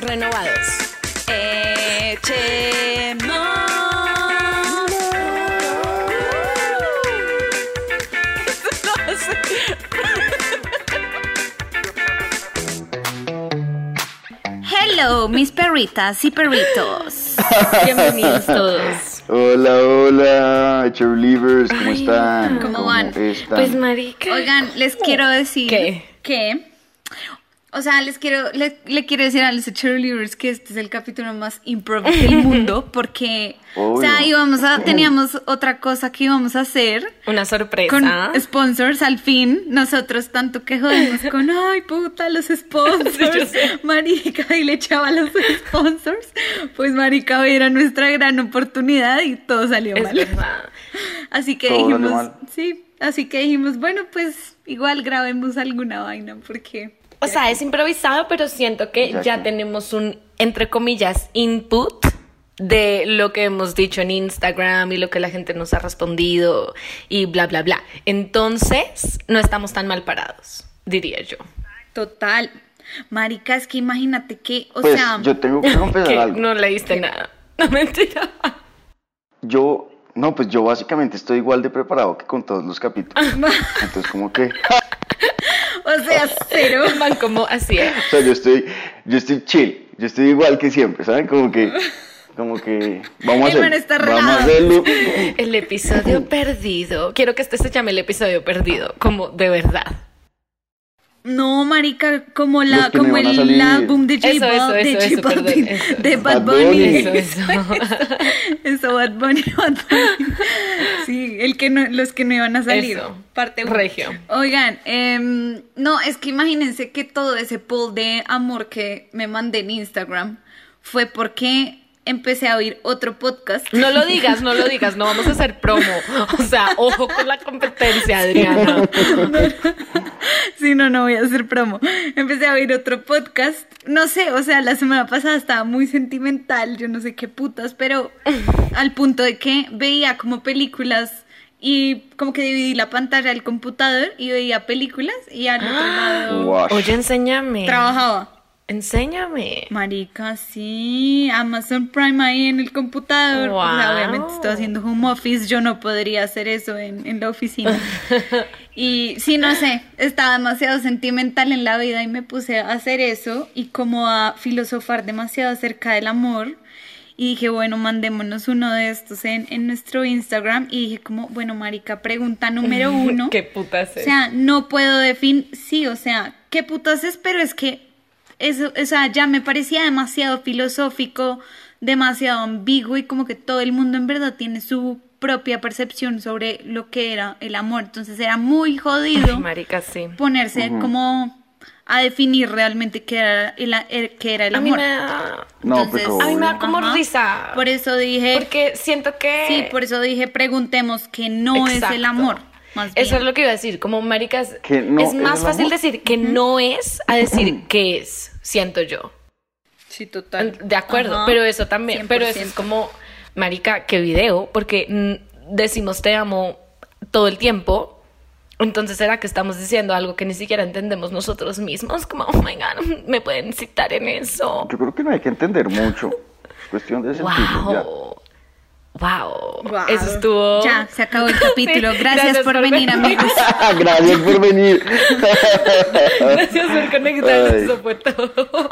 Renovados. Echemos. Hello, mis perritas y perritos. Bienvenidos todos. Hola, hola, cheerleaders, ¿cómo están? ¿cómo van? están? Pues marica. Oigan, les quiero decir ¿Qué? que, o sea, les quiero, le, le quiero decir a los cheerleaders que este es el capítulo más improv del mundo porque, o sea, íbamos a, teníamos otra cosa que íbamos a hacer Una sorpresa. con sponsors al fin. Nosotros tanto que jodemos con, ay puta, los sponsors, marica, y le echaba a los sponsors. Pues marica, era nuestra gran oportunidad y todo salió es mal. verdad. Así que Todo dijimos, sí, así que dijimos, bueno, pues igual grabemos alguna vaina porque O sea, es improvisado, pero siento que ya tenemos un, entre comillas, input de lo que hemos dicho en Instagram y lo que la gente nos ha respondido y bla, bla, bla. Entonces, no estamos tan mal parados, diría yo. total, marica, es que imagínate que, o Pues sea, yo tengo que confesar Que algo. no leíste nada. No, mentira. Yo, no, pues yo básicamente estoy igual de preparado que con todos los capítulos. Entonces, como que, o o sea, cero. Van como así, ¿eh? sea, yo estoy, yo estoy chill, yo estoy igual que siempre, ¿saben? Como que, como que, vamos a El man hacerlo, está vamos a hacerlo. El episodio perdido. Quiero que este se llame el episodio perdido, como de verdad. No, marica, como la, como el salir. álbum de J Eso, eso, Bal- de eso, J eso, perdón, Balvin, eso. de Bad Bunny. Eso, eso. Eso, Bad Bunny, Bad Bunny. Sí, el que no, los que no iban a salir. Eso. Parte. Regio. Oigan, em, no, es que imagínense que todo ese poll de amor que me mandé en Instagram fue porque empecé a oír otro podcast. No lo digas, no lo digas, no vamos a hacer promo. O sea, ojo con la competencia, Adriana. Sí, no, no voy a hacer promo. Empecé a oír otro podcast. No sé, o sea, la semana pasada estaba muy sentimental, yo no sé qué putas, pero al punto de que veía como películas y como que dividí la pantalla del computador y veía películas y al otro lado. Oye, enséñame. trabajaba. Enséñame. Marica, sí, Amazon Prime ahí en el computador. O Wow. obviamente estoy haciendo home office, yo no podría hacer eso en, en la oficina. y sí, no sé, estaba demasiado sentimental en la vida y me puse a hacer eso y como a filosofar demasiado acerca del amor. Y dije, bueno, mandémonos uno de estos en, en nuestro Instagram. Y dije, como, bueno, Marica, pregunta número uno. ¿Qué putas O es? sea, no puedo definir, sí, o sea, qué putas es, pero es que eso, o sea, ya me parecía demasiado filosófico, demasiado ambiguo y como que todo el mundo en verdad tiene su propia percepción sobre lo que era el amor. Entonces era muy jodido Marica, sí. ponerse como a definir realmente qué era el, el- qué era el A mí amor. me da... Entonces, A mí me da como Ajá. risa. Por eso dije, Porque siento que... sí, por eso dije, preguntemos que no es el amor. Más Eso bien. es lo que iba a decir, como maricas, Que no es más fácil decir que no es a decir que es, siento yo. Sí, total. De acuerdo, Ajá. pero eso también, pero eso 100%. es como, marica, qué video, porque decimos te amo todo el tiempo, entonces será que estamos diciendo algo que ni siquiera entendemos nosotros mismos, como, oh my god, me pueden citar en eso. Yo creo que no hay que entender mucho. Es cuestión de sentirlo ya. Wow. Eso estuvo. Ya, se acabó el capítulo. Sí, gracias, por, venir, amigos. Gracias por venir. Gracias por conectarnos. Ay. Eso fue todo.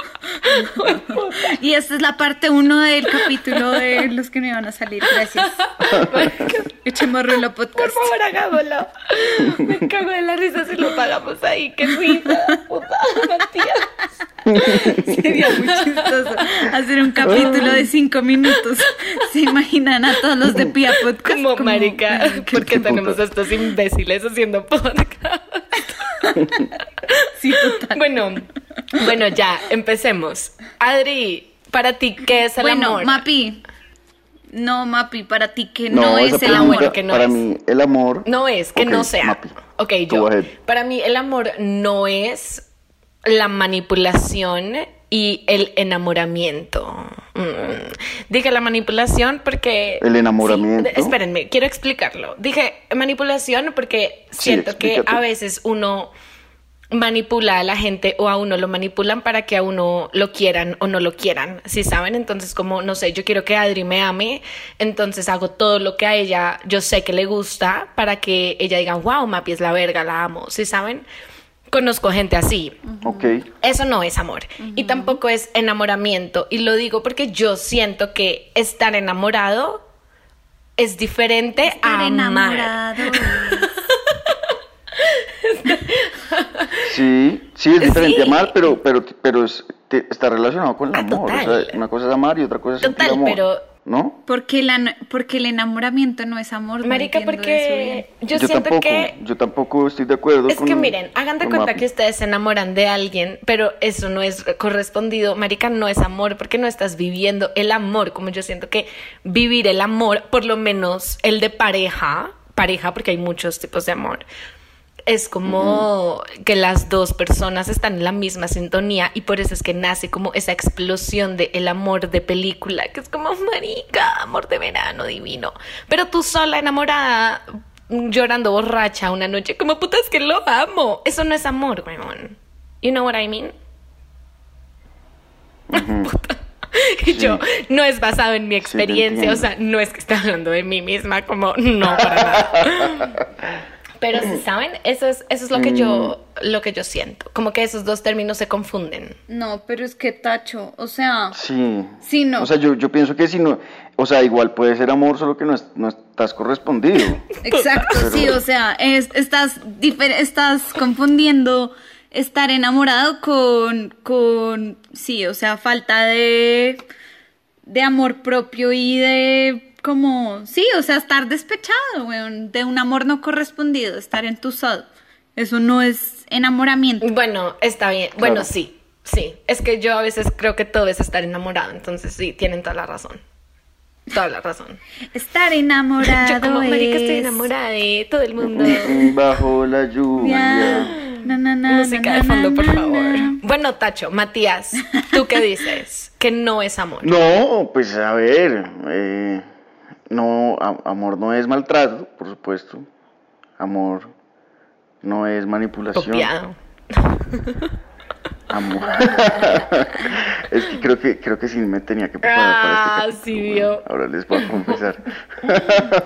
Y esta es la parte uno del capítulo de los que me iban a salir. Gracias. Echemos rulo Por podcast. favor, hagámoslo. Me cago de la risa si lo pagamos ahí. Qué risa, puta, Matías. Sería muy chistoso hacer un capítulo de cinco minutos. ¿Se imaginan a todos los de Pia Podcast? Como, marica, porque tenemos a estos imbéciles haciendo podcast. Sí, total. Bueno, Bueno, ya, empecemos. Adri, para ti, ¿qué es el bueno, amor? Mapi. No, Mapi, para ti, ¿qué No, es el amor? que no para es. mí, el amor. No es que no sea. Mapi, Ok, yo. Para mí el amor no es la manipulación y el enamoramiento. Mm. Dije la manipulación porque... El enamoramiento. Sí, espérenme, quiero explicarlo. Dije manipulación porque Sí, siento que a veces uno manipula a la gente o a uno lo manipulan para que a uno lo quieran o no lo quieran, ¿sí saben? Entonces como, no sé, yo quiero que Adri me ame, entonces hago todo lo que a ella yo sé que le gusta para que ella diga, wow, Mapi es la verga, la amo, ¿sí saben? Conozco gente así. Ok. Eso no es amor y tampoco es enamoramiento y lo digo porque yo siento que estar enamorado es diferente Estar a amar. enamorado. Sí, sí, es diferente Sí. amar, pero, pero, pero es- te- está relacionado con el Ah, amor. O total. sea, una cosa es amar y otra cosa es sentir Total, amor. pero- ¿No? Porque, la, porque el enamoramiento no es amor. Marica, porque yo, siento tampoco, que yo tampoco estoy de acuerdo Es con que miren, hagan de cuenta Mapi. que ustedes se enamoran de alguien, pero eso no es correspondido. Marica, no es amor porque no estás viviendo el amor. Como yo siento que vivir el amor, por lo menos el de pareja, pareja porque hay muchos tipos de amor, es como que las dos personas están en la misma sintonía y por eso es que nace como esa explosión de el amor de película, que es como, marica, amor de verano divino. Pero tú sola enamorada, llorando borracha una noche, como puta es que lo amo. Eso no es amor, weón. You know what I mean? Puta. Y yo, no es basado en mi experiencia, o sea, no es que esté hablando de mí misma, como, no, para nada. Pero si saben, eso es, eso es lo que yo, lo que yo siento. Como que esos dos términos se confunden. No, pero es que tacho, o sea, Sí. Sí, no. O sea, yo, yo pienso que si no, o sea, igual puede ser amor, solo que no, es- no estás correspondido. exacto, Pero- sí, o sea, es- estás, estás confundiendo estar enamorado con, con, sí, o sea, falta de, de amor propio y de, como, sí, o sea, estar despechado, weón, de un amor no correspondido, estar entusado. Eso no es enamoramiento. Bueno, está bien. Bueno, Claro. sí, sí. Es que yo a veces creo que todo es estar enamorado, entonces sí, tienen toda la razón. Toda la razón. Estar enamorado Yo como marica estoy es- enamorada de todo el mundo. Bajo la lluvia. Na, na, na, Música na, de fondo, na, por na, favor. na. Bueno, Tacho, Matías, ¿tú qué dices? Que no es amor. No, pues a ver, eh, no, a- amor no es maltrato, por supuesto. Amor no es manipulación. Copiado. Amor. es que creo que creo que sí me tenía que preparar para Ah, este sí, capítulo. vio. Bueno, ahora les voy a confesar.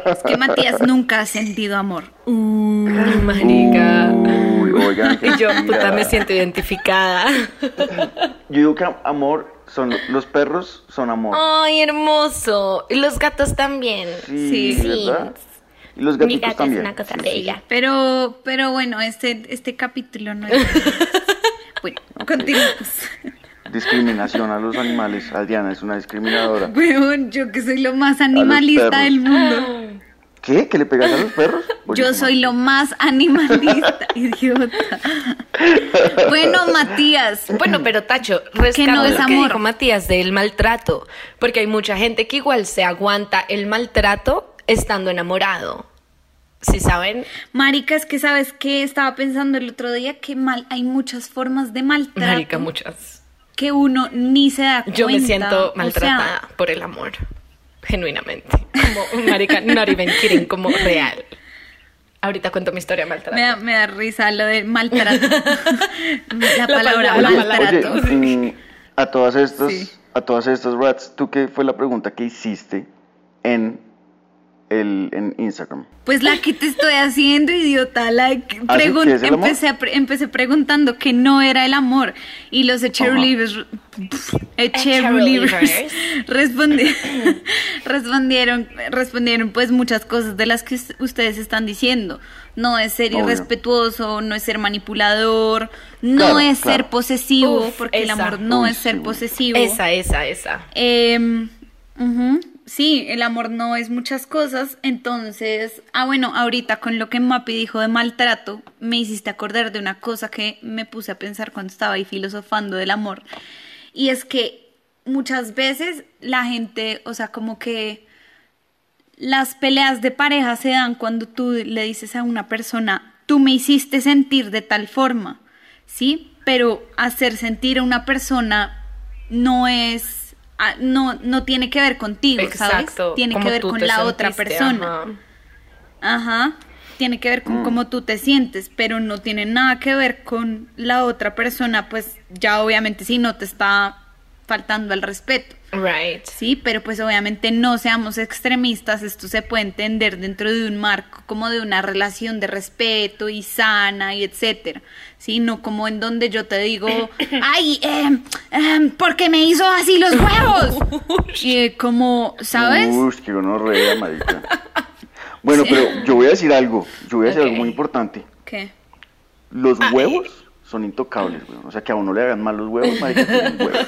Es que Matías nunca ha sentido amor. Marica. Uy, oigan, Y yo, puta, me siento identificada. Yo digo que amor son los perros son amor. Ay, hermoso. Y los gatos también. sí, ¿verdad? Y los Mi gatitos gato es también. una cosa sí, sí. bella. Pero, pero bueno, este, este capítulo no es. bueno, continuemos. Discriminación a los animales. Adriana es una discriminadora. Bueno, yo que soy lo más animalista del mundo. ¿Qué? ¿Que le pegas a los perros? Yo soy lo más animalista, idiota. Bueno, Matías. Bueno, pero Tacho, rescato no es lo que amor. dijo Matías del maltrato, porque hay mucha gente que igual se aguanta el maltrato estando enamorado. ¿Sí saben? Marica, es que sabes que estaba pensando el otro día que mal, hay muchas formas de maltrato Marica, muchas. que uno ni se da cuenta. Yo me siento O sea, maltratada por el amor, genuinamente. Como, marica, not even kidding, como real. Ahorita cuento mi historia de maltrato. Me da, me da risa lo de maltrato. la palabra palabra, la maltrato. Oye, a todas estas, Sí. a todas estas rats, ¿tú qué fue la pregunta que hiciste en el en Instagram? Pues la que te estoy haciendo, idiota. Like, ¿Ah, amor? empecé, a pre- empecé preguntando que no era el amor. Y los cheerleaders, cheerleaders cheerleaders. respondi- respondieron, respondieron pues muchas cosas de las que us- ustedes están diciendo. No es ser Obvio. irrespetuoso, no es ser manipulador, no Claro, es claro. ser posesivo, Uf, porque el amor no Uy, es ser posesivo. Esa, esa, esa. Ujú. Sí, el amor no es muchas cosas, entonces, ah bueno, ahorita con lo que Mapi dijo de maltrato, me hiciste acordar de una cosa que me puse a pensar cuando estaba ahí filosofando del amor, y es que muchas veces la gente, o sea, como que las peleas de pareja se dan cuando tú le dices a una persona, tú me hiciste sentir de tal forma, ¿sí? Pero hacer sentir a una persona no es no, no tiene que ver contigo, ¿sabes? Exacto, Tiene que ver con la otra persona. ajá. Ajá. Tiene que ver con cómo tú te sientes, pero no tiene nada que ver con la otra persona, pues ya obviamente si no te está faltando al respeto. Right. Sí, pero pues obviamente no seamos extremistas, esto se puede entender dentro de un marco como de una relación de respeto y sana y etcétera, sí, no como en donde yo te digo, ay, eh, eh, porque me hizo así los huevos, y eh, como, ¿sabes? Uy, que uno rea, marica. Bueno, pero yo voy a decir algo, yo voy a decir algo muy importante. ¿Qué? Los huevos son intocables. O sea, que a uno le hagan mal los huevos, marica, tienen huevos.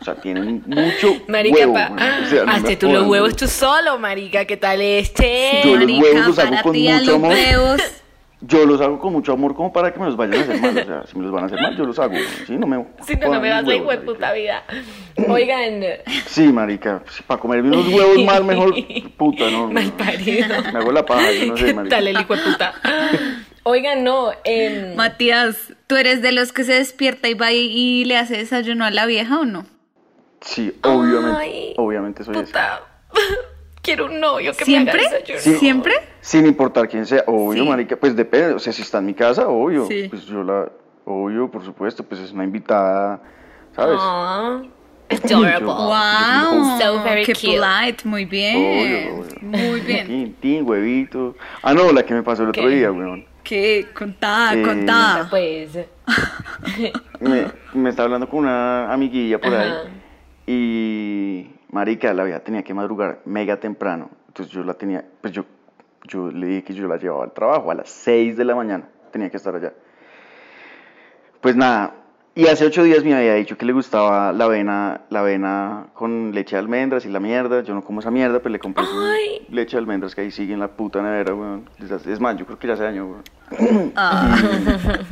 O sea, tienen mucho Marica, huevo, pa- weón. O sea, no hazte tú los huevos tú solo, marica, ¿qué tal este? Yo los Marica, huevos los hago para con mucho los amor. huevos. Yo los hago con mucho amor como para que me los vayan a hacer mal. O sea, si me los van a hacer mal, yo los hago. Sí, no me Si no, no me das la hijo de puta vida. Oigan, Sí, marica, si para comerme unos huevos mal, mejor puta, no. mal parido. Me hago la paja, yo no sé, ¿Qué marica. tal el hijo de puta? Oigan, no, em, Matías, ¿tú eres de los que se despierta y va y, y le hace desayuno a la vieja o no? Sí, obviamente, Ay, obviamente soy puta. Quiero un novio que ¿Siempre? me haga desayuno. Sí. ¿Siempre? Sin importar quién sea, obvio, Sí. marica, pues depende, o sea, si está en mi casa, obvio, Sí. pues yo la, obvio, por supuesto, pues es una invitada, ¿sabes? Adorable. Wow, So very qué cute. polite, muy bien, Obvio, obvio. muy bien. Tin, tin, huevito. Ah, no, la que me pasó el otro ¿Qué? día, weón. ¿Qué? Contá, Eh, contá. Pues, Me, me estaba hablando con una amiguilla por Ajá. ahí y marica, la vieja tenía que madrugar mega temprano. Entonces yo la tenía, pues yo, yo le dije que yo la llevaba al trabajo a las 6 de la mañana, tenía que estar allá. Pues nada, y hace ocho días me había dicho que le gustaba la avena, la avena con leche de almendras y la mierda. Yo no como esa mierda, pero le compré su leche de almendras que ahí sigue en la puta nevera, weón. Es más, yo creo que ya se dañó, weón. Ah,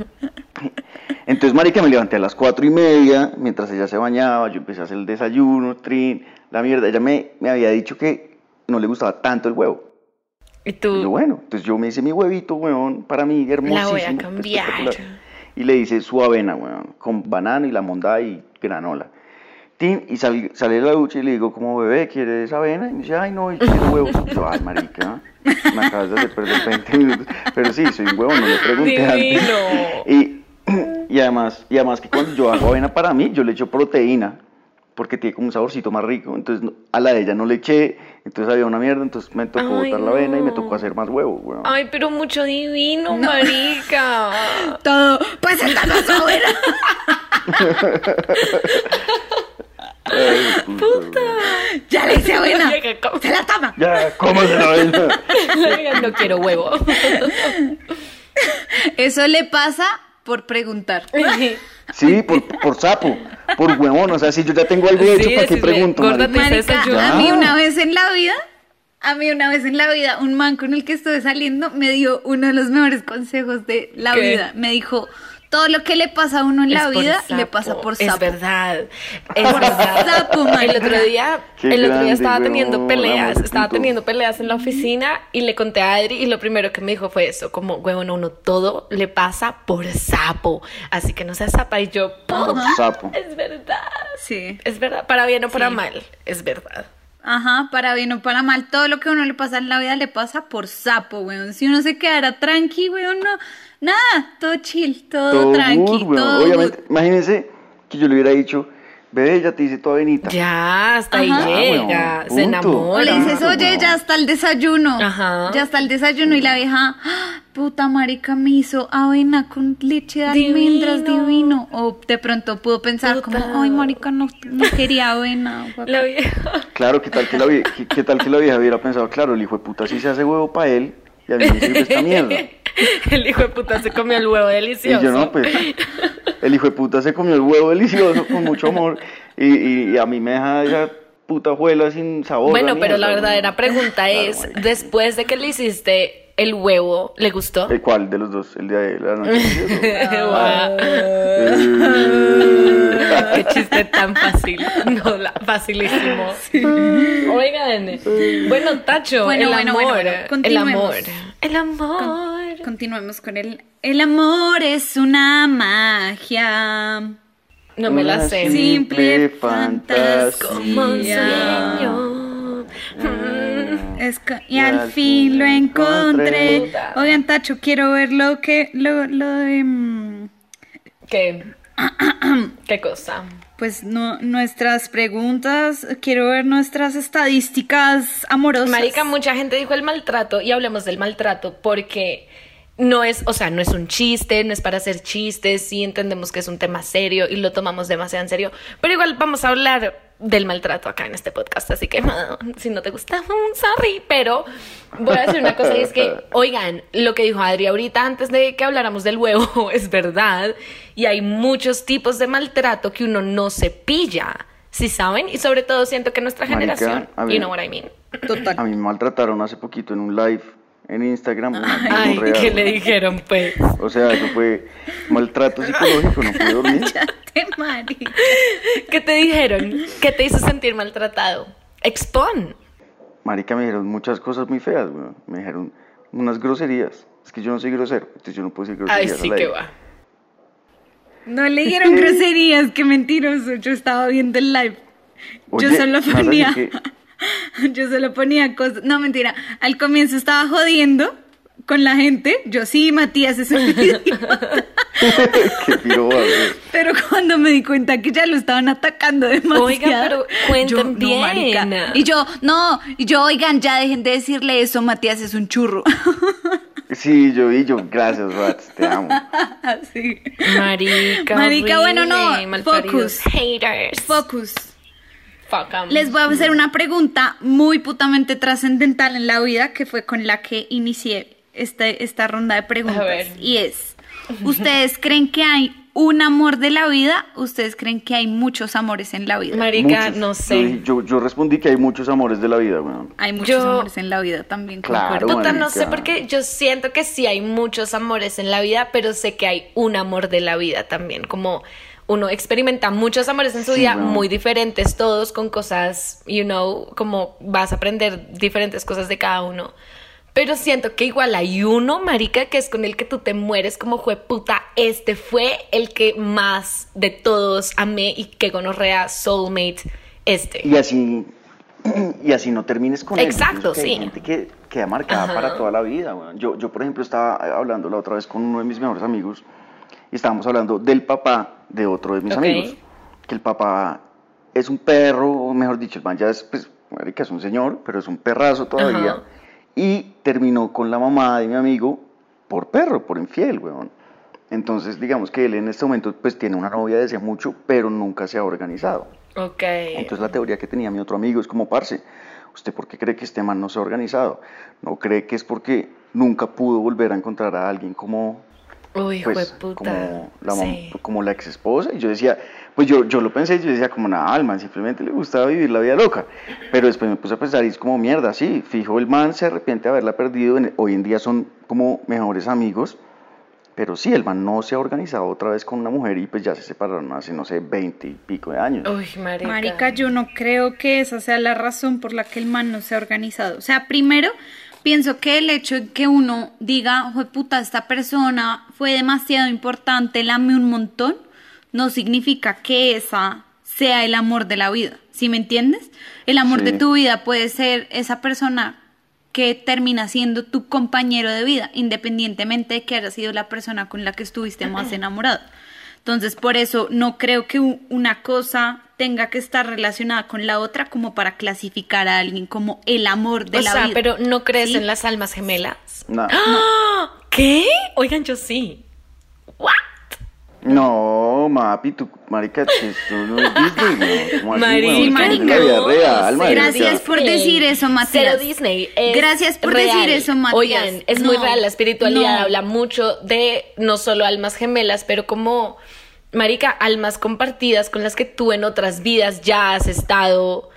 Entonces, marica, me levanté a las cuatro y media, mientras ella se bañaba, yo empecé a hacer el desayuno, trin, la mierda. Ella me, me había dicho que no le gustaba tanto el huevo. y Y tú, yo, bueno, entonces yo me hice mi huevito, weón, para mí, hermosísimo. voy a cambiar. Y le hice su avena, weón, con banano y la monda y granola. Tin, y sal, salí de la ducha y le digo, como bebé, ¿quieres avena? Y me dice, ay, no, yo quiero huevos. Y yo, ay, marica, me acabas de hacer perder 20 minutos. Pero sí, soy un huevo, no le pregunté antes. Divino. Y, y además, y además que cuando yo hago avena para mí, yo le echo proteína, porque tiene como un saborcito más rico. Entonces a la de ella no le eché, entonces había una mierda, entonces me tocó Ay, botar la avena y me tocó hacer más huevos, weón. Ay, pero mucho divino, marica. todo. Pues esta no es abuela. Ay, puta. Ya le hice avena. Se la toma. Ya, cómase la avena. No quiero huevo. Eso le pasa por preguntar. Sí, por, por sapo, por huevón, o sea, si yo ya tengo algo hecho, Sí, ¿para qué pregunto? "Gorda, marica? te Marica, desayuno". a mí una vez en la vida, a mí una vez en la vida, un man con el que estuve saliendo me dio uno de los mejores consejos de la ¿Qué? vida. Me dijo, todo lo que le pasa a uno en la Es por vida, le pasa por Es sapo. verdad. Es verdad. sapo, el otro día, Qué el otro día estaba teniendo peleas, estaba teniendo peleas en la oficina y le conté a Adri y lo primero que me dijo fue eso, como, huevón, a uno todo le pasa por sapo, así que no seas zapa y yo, Por sapo. es verdad. Sí. Es verdad, para bien o para Sí. mal, es verdad. Ajá, para bien o para mal, todo lo que a uno le pasa en la vida le pasa por sapo, weón. Si uno se quedara tranqui, weón, no, nada, todo chill, todo, Todo tranqui, good, weón. todo Obviamente, good. imagínense que yo le hubiera dicho, bebé, ya te hice tu avenita. Ya, hasta ahí Ajá. llega, Ah, se bueno, punto. O le enamora. dices, oye, ya está el desayuno. Ajá. Ya está el desayuno. Y la vieja, "Ah, puta marica, me hizo avena con leche de Divino. almendras, divino. O de pronto pudo pensar Puta. como, ay, marica, no, no quería avena. guapa". La vieja. Claro, ¿qué tal que la, vie- qué, qué tal que la vieja hubiera pensado, claro, el hijo de puta sí se hace huevo para él y a mí me sirve esta mierda. El hijo de puta se comió el huevo Y delicioso. yo no, pues, el hijo de puta se comió el huevo delicioso con mucho amor y, y- y a mí me deja ya puta juela sin sabor. Bueno, la pero la verdadera pregunta es, después de que le hiciste el huevo, ¿le gustó? ¿El cuál de los dos? ¿El de la noche? Qué chiste tan fácil. No, la- facilísimo. Oigan. Bueno, Tacho, Bueno, el bueno, amor. bueno, bueno, el amor. El amor. Continuemos con el. El amor es una magia. No me la sé. Simple fantasía. Como un sueño. Mm. Y al fin lo encontré. encontré. Oigan, Tacho, quiero ver lo que. Lo, lo de. mm, ¿Qué? ¿Qué cosa? Pues no, nuestras preguntas. Quiero ver nuestras estadísticas amorosas. Marica, mucha gente dijo el maltrato y hablemos del maltrato porque no es, o sea, no es un chiste, no es para hacer chistes, sí entendemos que es un tema serio y lo tomamos demasiado en serio, pero igual vamos a hablar del maltrato acá en este podcast, así que si no te gusta, mm, sorry, pero voy a decir una cosa y es que, oigan, lo que dijo Adri ahorita antes de que habláramos del huevo es verdad y hay muchos tipos de maltrato que uno no se pilla. ¿Sí saben? Y sobre todo siento que nuestra Marica, generación, you know what I mean. Total. A mí me maltrataron hace poquito en un live en Instagram. una Ay, gonorrea, ¿qué le dijeron, pues? O sea, eso fue maltrato psicológico, no pude dormir. Cállate, marica. ¿Qué te dijeron? ¿Qué te hizo sentir maltratado? Expon. Marica, me dijeron muchas cosas muy feas, weón. Me dijeron unas groserías. Es que yo no soy grosero, entonces yo no puedo decir Ay, groserías. sí al que va. No le dieron groserías, qué mentiroso. Yo estaba viendo el live. yo solo ¿vas a decir ponía. que- Yo solo ponía cosas. No, mentira. Al comienzo estaba jodiendo con la gente. Yo sí, Matías es un. Pero cuando me di cuenta que ya lo estaban atacando demasiado. Oiga, pero cuenten yo, no, bien. marica. Y yo, no, y yo, oigan, ya dejen de decirle eso, Matías es un churro. Sí, yo vi, yo, gracias, Rats, te amo. Así. Marica. Marica, bueno, no, malparidos focus. Haters. Focus. Les voy a hacer una pregunta muy putamente trascendental en la vida que fue con la que inicié este, esta ronda de preguntas. A ver. Y es, ¿ustedes creen que hay un amor de la vida? ¿Ustedes creen que hay muchos amores en la vida? Marica, Muchos. no sé. Yo, yo, respondí que hay muchos amores de la vida, weón. Hay muchos Yo- amores en la vida también. Claro. Puta, no sé porque yo siento que sí hay muchos amores en la vida, pero sé que hay un amor de la vida también. Como uno experimenta muchos amores en su Sí, vida, muy diferentes todos, con cosas, you know, como vas a aprender diferentes cosas de cada uno. Pero siento que igual hay uno, marica, que es con el que tú te mueres como fue puta. Este fue el que más de todos amé y que gonorrea soulmate. Este. Y así, y así no termines con él. Exacto, pienso que sí. Hay gente que queda marcada Ajá. para toda la vida, weón. Yo, yo, por ejemplo, estaba hablando la otra vez con uno de mis mejores amigos y estábamos hablando del papá de otro de mis Ok. amigos. Que el papá es un perro, o mejor dicho, el man ya es, pues, marica, es un señor, pero es un perrazo todavía. Ajá. Y terminó con la mamá de mi amigo por perro, por infiel, weón. Entonces, digamos que él en este momento, pues, tiene una novia desde mucho, pero nunca se ha organizado. Ok. Entonces la teoría que tenía mi otro amigo es como, parce, ¿usted por qué cree que este man no se ha organizado? ¿No cree que es porque nunca pudo volver a encontrar a alguien como, Uy, pues, puta. como, la, Sí. como la ex esposa? Y yo decía, pues yo, yo lo pensé, yo decía como, nada, al man simplemente le gustaba vivir la vida loca. Pero después me puse a pensar y es como, mierda, sí, fijo, el man se arrepiente de haberla perdido, hoy en día son como mejores amigos. Pero sí, el man no se ha organizado otra vez con una mujer y pues ya se separaron hace, no sé, 20 y pico de años. Uy, marica. Marica, yo no creo que esa sea la razón por la que el man no se ha organizado. O sea, primero, pienso que el hecho de que uno diga, "Jue puta, esta persona fue demasiado importante, la amé un montón, no significa que esa sea el amor de la vida. ¿Sí me entiendes? El amor de tu vida puede ser esa persona que termina siendo tu compañero de vida, independientemente de que haya sido la persona con la que estuviste más enamorado. Entonces, por eso no creo que una cosa tenga que estar relacionada con la otra como para clasificar a alguien como el amor de o la sea, vida. pero ¿no crees ¿Sí? en las almas gemelas? No. ¡Ah! ¿Qué? Oigan, yo sí. ¿What? No, mapi, tu marica, eso no es Disney, ¿no? ¿Cómo así, Marica, no, real, marica. Gracias por decir eso, Matías. Cero Disney. es Gracias por real. decir eso, Matías. Oigan, es muy real. La espiritualidad no. habla mucho de no solo almas gemelas, pero como, marica, almas compartidas con las que tú en otras vidas ya has estado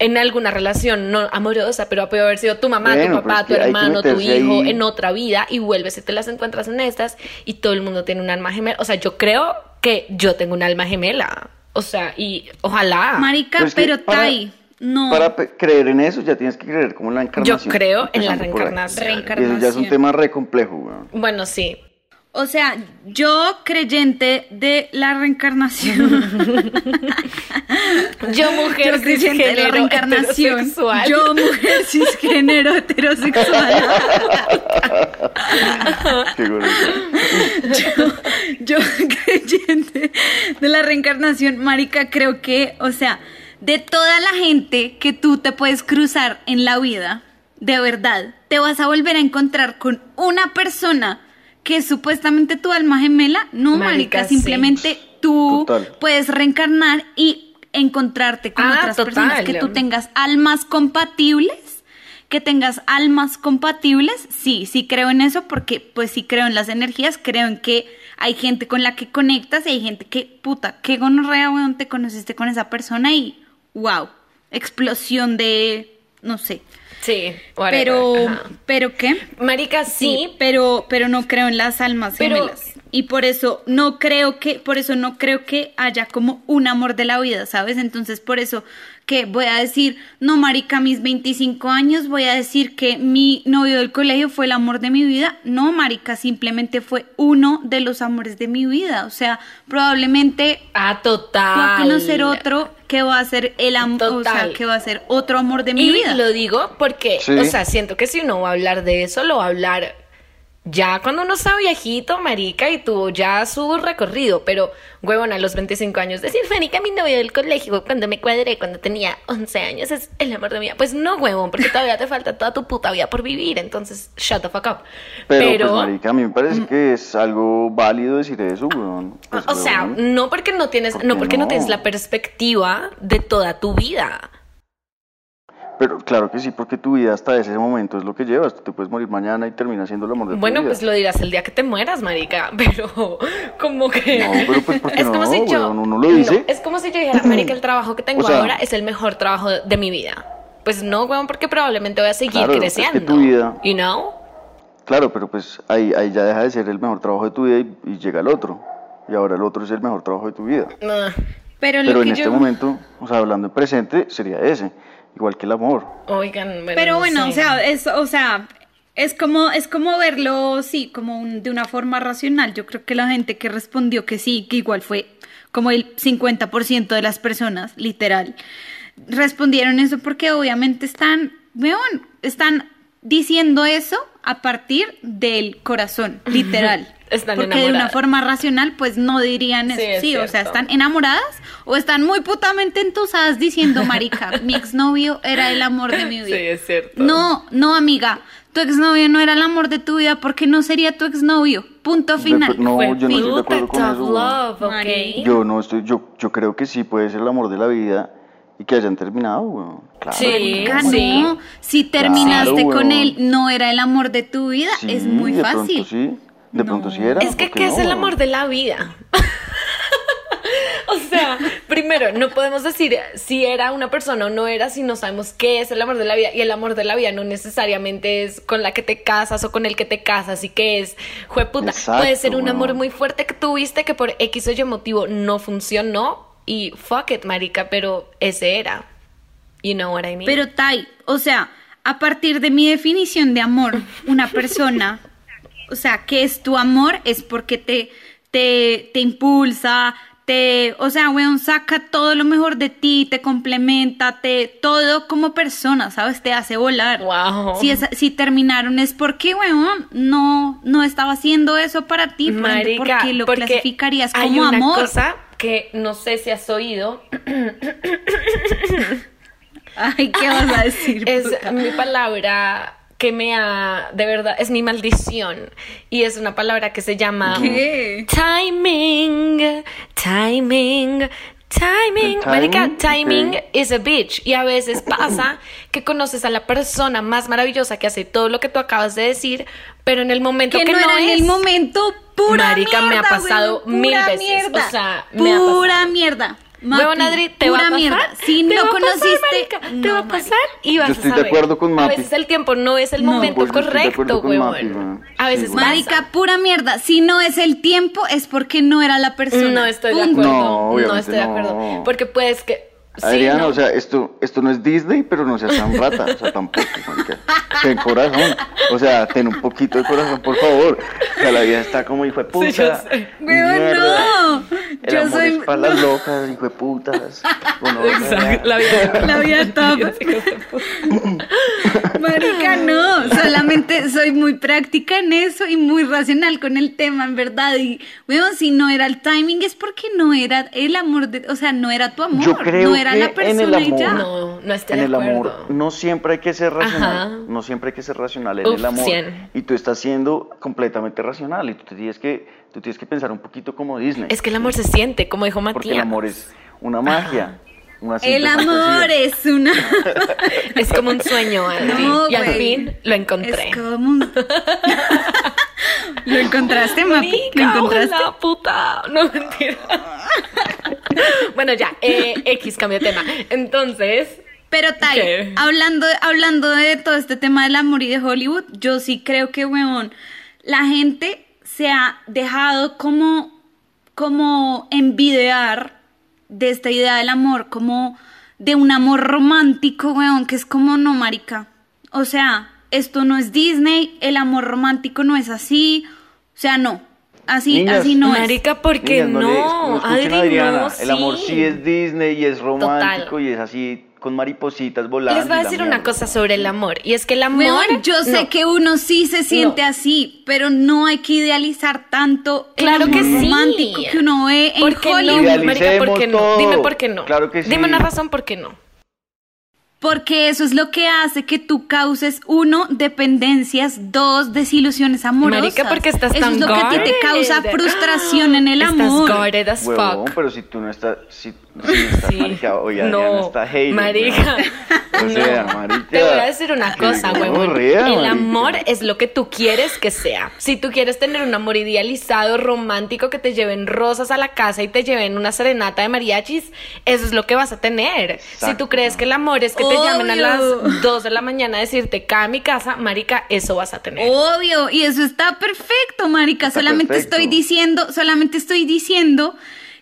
en alguna relación no amorosa, pero puede haber sido tu mamá, Bueno, tu papá, pero es tu hermano, tu hijo, ahí. en otra vida y vuelves y te las encuentras en estas y todo el mundo tiene un alma gemela. O sea, yo creo que yo tengo un alma gemela. O sea, y ojalá. Marica, Pero es que pero para- Tai, no. Para creer en eso ya tienes que creer como en la encarnación. Yo creo en la ahí. reencarnación. Y eso ya es Reencarnación. un tema re complejo, weón. Bueno, sí. O sea, yo creyente de la reencarnación. Yo mujer yo creyente de la cisgénero reencarnación. heterosexual. Yo mujer cisgénero heterosexual. Yo, yo creyente de la reencarnación, marica, creo que, o sea, de toda la gente que tú te puedes cruzar en la vida, de verdad, te vas a volver a encontrar con una persona que es supuestamente tu alma gemela. No, Marica, marica, sí. simplemente tú Total. puedes reencarnar y encontrarte con Ah, otras total. personas que tú tengas almas compatibles que tengas almas compatibles, sí, sí creo en eso porque pues sí creo en las energías, creo en que hay gente con la que conectas y hay gente que, puta, qué gonorrea, weón, te conociste con esa persona y wow, explosión de, no sé, Sí, whatever, pero, ajá. pero qué, Marica, sí, sí, pero, pero no creo en las almas Pero- gemelas. Y por eso no creo que, por eso no creo que haya como un amor de la vida, ¿sabes? Entonces, por eso que voy a decir, no, marica, mis 25 años, voy a decir que mi novio del colegio fue el amor de mi vida. No, marica, simplemente fue uno de los amores de mi vida. O sea, probablemente Ah, total. vas a conocer otro que va a ser el amor, o sea, Total. que va a ser otro amor de mi y vida. lo digo porque, Sí. o sea, siento que si uno va a hablar de eso, lo va a hablar ya cuando uno está viejito, marica, y tuvo ya su recorrido, pero, huevón, a los 25 años, decir, marica, mi novio del colegio, cuando me cuadré, cuando tenía 11 años, es el amor de mi vida. Pues no, huevón, porque todavía te falta toda tu puta vida por vivir, entonces, shut the fuck up. Pero, pues, marica, a mí me parece que es algo válido decir eso, weón. Pues, o sea, no porque no tienes, ¿Por no porque no no? tienes la perspectiva de toda tu vida. Pero claro que sí, porque tu vida hasta ese momento es lo que llevas. Tú te puedes morir mañana y termina siendo el amor de tu Bueno, vida. pues lo dirás el día que te mueras, marica, pero como que... No, pero pues, ¿por qué es como no, si yo... Uno lo dice. No, es como si yo dijera, marica, el trabajo que tengo O sea- ahora es el mejor trabajo de mi vida. Pues no, weón, porque probablemente voy a seguir Claro, es que creciendo. tu vida- You know? Claro, pero pues ahí, ahí ya deja de ser el mejor trabajo de tu vida y, y llega el otro. Y ahora el otro es el mejor trabajo de tu vida. Ah, pero lo Pero que en yo... este momento, o sea, hablando en presente, sería ese. Igual que el amor. oigan, bueno, Pero no bueno, sé. o sea, es, o sea, es como, es como verlo, sí, como un- de una forma racional. Yo creo que la gente que respondió que sí, que igual fue como el 50% de las personas, literal, respondieron eso porque obviamente están, weón, están diciendo eso a partir del corazón, literal. Están porque de una forma racional, pues no dirían Sí, eso. es Sí, o sea, están enamoradas o están muy putamente entusadas diciendo, marica, mi exnovio era el amor de mi vida. Sí, es cierto. No, no, amiga. Tu exnovio no era el amor de tu vida porque no sería tu exnovio. Punto final. No, Fue yo no estoy de acuerdo con eso. love, ¿ok? Mari. Yo no estoy, yo, yo creo que sí puede ser el amor de la vida y que hayan terminado, weón. Claro. Sí, sí. no. Si terminaste Claro, con él, no era el amor de tu vida. Sí, es muy de fácil. Pronto sí, de No. pronto sí era. Es que, ¿por qué ¿qué es el amor de la vida? o sea, primero, no podemos decir si era una persona o no era si no sabemos qué es el amor de la vida. Y el amor de la vida no necesariamente es con la que te casas o con el que te casas y que es, jueputa. Exacto, Puede ser un amor muy fuerte que tuviste que por X o Y motivo no funcionó y fuck it, marica, pero ese era. You know what I mean? Pero Tai, o sea, a partir de mi definición de amor, una persona, o sea, que es tu amor es porque te, te, te impulsa, te, o sea, weón, saca todo lo mejor de ti, te complementa, te, todo como persona, ¿sabes? Te hace volar. Wow. Si, es- si terminaron es porque, weón, no, no estaba haciendo eso para ti, por ende, ¿por Marica, qué lo porque clasificarías hay como una amor? cosa que no sé si has oído. Ay, ¿qué vas a decir? es puta? mi palabra que me ha, de verdad, es mi maldición. Y es una palabra que se llama ¿Qué? timing, timing. Timing, ¿El marica, timing? is a bitch. Y a veces pasa que conoces a la persona más maravillosa que hace todo lo que tú acabas de decir, pero en el momento que, que, no, era en es. el momento pura Marica, me ha pasado mil veces, mierda, o sea, me ha pura pasado. mierda Mapi, Huevón, Adri, te va a pura pasar. mierda. Si te no va a pasar, conociste- marica, te No, va a pasar y vas Yo a estoy de saber. acuerdo con A Mapi. veces el tiempo no es el No. momento Pues yo estoy de acuerdo correcto, huevón. A veces Sí, pasa. Marica, pura mierda. Si no es el tiempo, es porque no era la persona. No estoy de acuerdo. No, No, estoy de acuerdo. no. Porque puedes que. Sí, Adriana, no. o sea, esto, esto no es Disney, pero no seas tan rata, o sea, tampoco, marica. Ten corazón, o sea, ten un poquito de corazón, por favor. O sea, la vida está como hijo de puta. Sí, no. El Yo amor soy- es para las locas, hijo de putas. Bueno, Exacto, la vida. La vida top. Soy muy práctica en eso y muy racional con el tema, en verdad. Y, weón, si no era el timing es porque no era el amor, de, o sea, no era tu amor, Yo creo no era que la en el persona y amor- ya. No, no estoy en de el acuerdo. amor no siempre hay que ser racional, Ajá. no siempre hay que ser racional en Uf, el amor. 100. Y tú estás siendo completamente racional y tú te tienes que tú tienes que pensar un poquito como Disney. Es que el amor se siente, como dijo porque Matías. el amor es una magia, una El amor fantasía. es una... Es como un sueño, Adri. No, y al fin lo encontré. Es como un... ¿Lo encontraste, Mapi? ¿Lo encontraste? ojalá, puta. No, mentira. bueno, ya. eh, X, cambio de tema. Entonces, Pero Tai, hablando, hablando de todo este tema del amor y de Hollywood, yo sí creo que, weón, la gente se ha dejado como, como envidiar de esta idea del amor, como de un amor romántico, weón, que es como no, marica. O sea, esto no es Disney, el amor romántico no es así, o sea, no. Así, Niñas, así no es. Marica, ¿por qué Niñas, no? le- a Adri, Adriana, no, el amor sí es Disney y es romántico Total. y es así con maripositas volando. Les voy a decir una cosa sobre el amor. Y es que el amor. Yo sé no. que uno sí se siente No. así, pero no hay que idealizar tanto el Claro que amor sí. romántico que uno ve en ¿Por qué Hollywood. no? Marica, ¿por qué no? Dime por qué no. Claro que sí. Dime una razón por qué no. Porque eso es lo que hace que tú causes, uno, dependencias, dos, desilusiones amorosas. Marica, porque estás Eso tan es lo que a ti te causa frustración en el Estás amor. guarded as Huevón, fuck. pero si tú no estás, si, si no estás Sí. marica, oye, No, Adriana está hater, marica. weón. O sea, marica. Te voy a decir una cosa, huevón. gonorrea, El marica. amor es lo que tú quieres que sea. Si tú quieres tener un amor idealizado, romántico, que te lleven rosas a la casa y te lleven una serenata de mariachis, eso es lo que vas a tener. Si tú crees que el amor es que te llamen a las Obvio. 2 de la mañana a decirte, cae a mi casa, marica, eso vas a tener. Obvio, y eso está perfecto, marica. Está solamente perfecto. estoy diciendo, solamente estoy diciendo